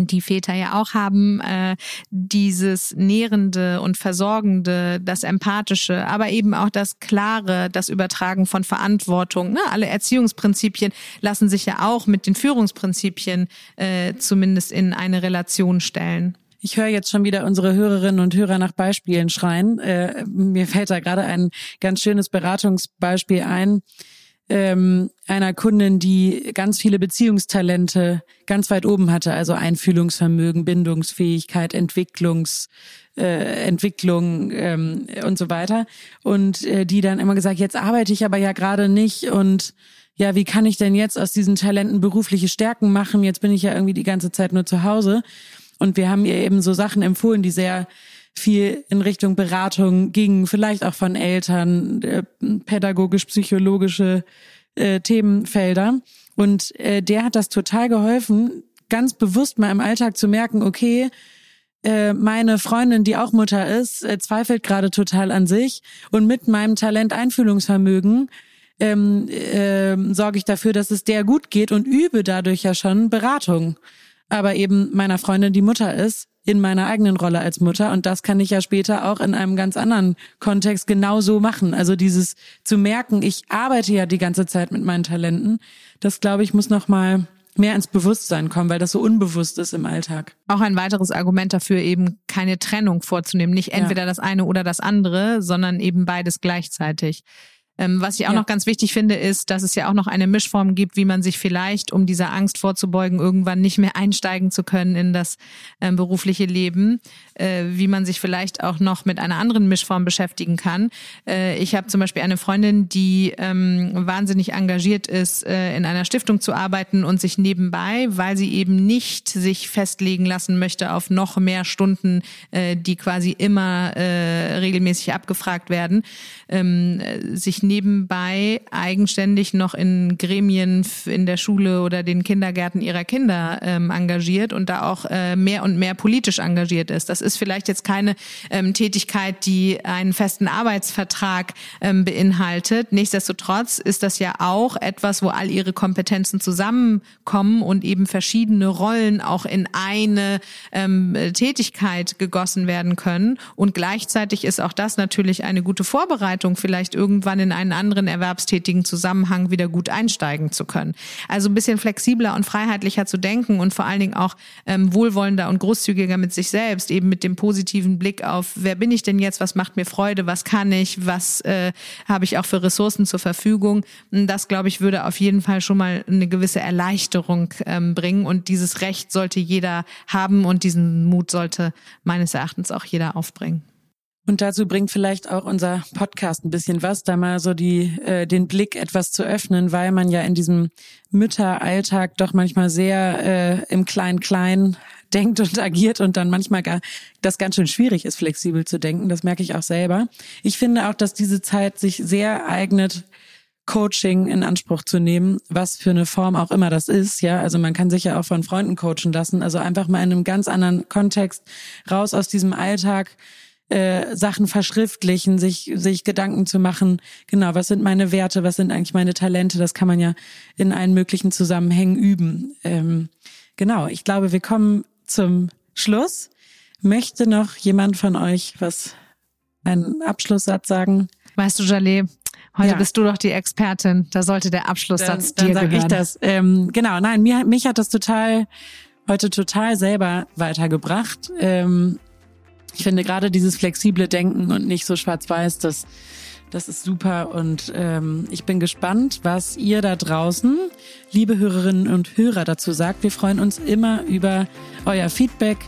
die Väter ja auch haben, äh, dieses Nährende und Versorgende, das Empathische, aber eben auch das Klare, das Übertragen von Verantwortung. Ne? Alle Erziehungsprinzipien lassen sich ja auch mit den Führungsprinzipien äh, zumindest in eine Relation stellen. Ich höre jetzt schon wieder unsere Hörerinnen und Hörer nach Beispielen schreien. Äh, mir fällt da gerade ein ganz schönes Beratungsbeispiel ein ähm, einer Kundin, die ganz viele Beziehungstalente ganz weit oben hatte, also Einfühlungsvermögen, Bindungsfähigkeit, Entwicklungs, äh, Entwicklung ähm, und so weiter. Und äh, die dann immer gesagt, jetzt arbeite ich aber ja gerade nicht und ja, wie kann ich denn jetzt aus diesen Talenten berufliche Stärken machen? Jetzt bin ich ja irgendwie die ganze Zeit nur zu Hause. Und wir haben ihr eben so Sachen empfohlen, die sehr viel in Richtung Beratung ging, vielleicht auch von Eltern, äh, pädagogisch-psychologische äh, Themenfelder. Und äh, der hat das total geholfen, ganz bewusst mal im Alltag zu merken, okay, äh, meine Freundin, die auch Mutter ist, äh, zweifelt gerade total an sich und mit meinem Talent Einfühlungsvermögen ähm, äh, sorge ich dafür, dass es der gut geht und übe dadurch ja schon Beratung. Aber eben meiner Freundin, die Mutter ist, in meiner eigenen Rolle als Mutter. Und das kann ich ja später auch in einem ganz anderen Kontext genauso machen. Also dieses zu merken, ich arbeite ja die ganze Zeit mit meinen Talenten, das glaube ich muss noch mal mehr ins Bewusstsein kommen, weil das so unbewusst ist im Alltag. Auch ein weiteres Argument dafür, eben keine Trennung vorzunehmen. Nicht entweder ja. das eine oder das andere, sondern eben beides gleichzeitig. Ähm, was ich auch ja. noch ganz wichtig finde, ist, dass es ja auch noch eine Mischform gibt, wie man sich vielleicht, um dieser Angst vorzubeugen, irgendwann nicht mehr einsteigen zu können in das ähm, berufliche Leben, äh, wie man sich vielleicht auch noch mit einer anderen Mischform beschäftigen kann. Äh, ich habe zum Beispiel eine Freundin, die ähm, wahnsinnig engagiert ist, äh, in einer Stiftung zu arbeiten und sich nebenbei, weil sie eben nicht sich festlegen lassen möchte auf noch mehr Stunden, äh, die quasi immer äh, regelmäßig abgefragt werden, ähm, sich nebenbei eigenständig noch in Gremien in der Schule oder den Kindergärten ihrer Kinder ähm, engagiert und da auch äh, mehr und mehr politisch engagiert ist. Das ist vielleicht jetzt keine ähm, Tätigkeit, die einen festen Arbeitsvertrag ähm, beinhaltet. Nichtsdestotrotz ist das ja auch etwas, wo all ihre Kompetenzen zusammenkommen und eben verschiedene Rollen auch in eine ähm, Tätigkeit gegossen werden können. Und gleichzeitig ist auch das natürlich eine gute Vorbereitung, vielleicht irgendwann in einen anderen erwerbstätigen Zusammenhang wieder gut einsteigen zu können. Also ein bisschen flexibler und freiheitlicher zu denken und vor allen Dingen auch ähm, wohlwollender und großzügiger mit sich selbst, eben mit dem positiven Blick auf, wer bin ich denn jetzt, was macht mir Freude, was kann ich, was äh, habe ich auch für Ressourcen zur Verfügung. Das, glaube ich, würde auf jeden Fall schon mal eine gewisse Erleichterung ähm, bringen und dieses Recht sollte jeder haben und diesen Mut sollte meines Erachtens auch jeder aufbringen. Und dazu bringt vielleicht auch unser Podcast ein bisschen was, da mal so die äh, den Blick etwas zu öffnen, weil man ja in diesem Mütteralltag doch manchmal sehr äh, im Klein-Klein denkt und agiert und dann manchmal gar das ganz schön schwierig ist, flexibel zu denken. Das merke ich auch selber. Ich finde auch, dass diese Zeit sich sehr eignet, Coaching in Anspruch zu nehmen, was für eine Form auch immer das ist, ja. Also man kann sich ja auch von Freunden coachen lassen. Also einfach mal in einem ganz anderen Kontext raus aus diesem Alltag äh, Sachen verschriftlichen, sich, sich Gedanken zu machen, genau, was sind meine Werte, was sind eigentlich meine Talente, das kann man ja in allen möglichen Zusammenhängen üben. Ähm, genau, ich glaube, wir kommen zum Schluss. Möchte noch jemand von euch was, einen Abschlusssatz sagen? Weißt du, Jalé, heute ja. bist du doch die Expertin. Da sollte der Abschlusssatz dann, dann dir sag gehören. ich das. Ähm, genau, nein, mir, mich hat das total heute total selber weitergebracht. Ähm, ich finde gerade dieses flexible Denken und nicht so schwarz-weiß, das, das ist super. Und ähm, ich bin gespannt, was ihr da draußen, liebe Hörerinnen und Hörer, dazu sagt. Wir freuen uns immer über euer Feedback.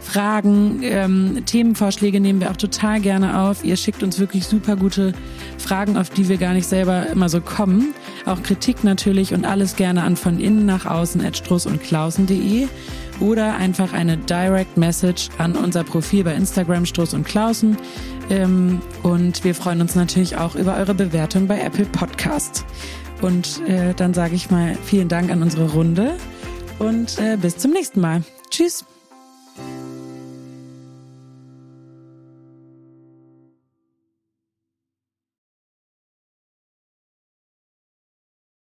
Fragen, ähm, Themenvorschläge nehmen wir auch total gerne auf. Ihr schickt uns wirklich super gute Fragen, auf die wir gar nicht selber immer so kommen. Auch Kritik natürlich und alles gerne an von innen nach außen at struss und klausen.de oder einfach eine Direct Message an unser Profil bei Instagram Stoß und Klausen. Ähm, und wir freuen uns natürlich auch über eure Bewertung bei Apple Podcasts. Und äh, dann sage ich mal vielen Dank an unsere Runde und äh, bis zum nächsten Mal. Tschüss.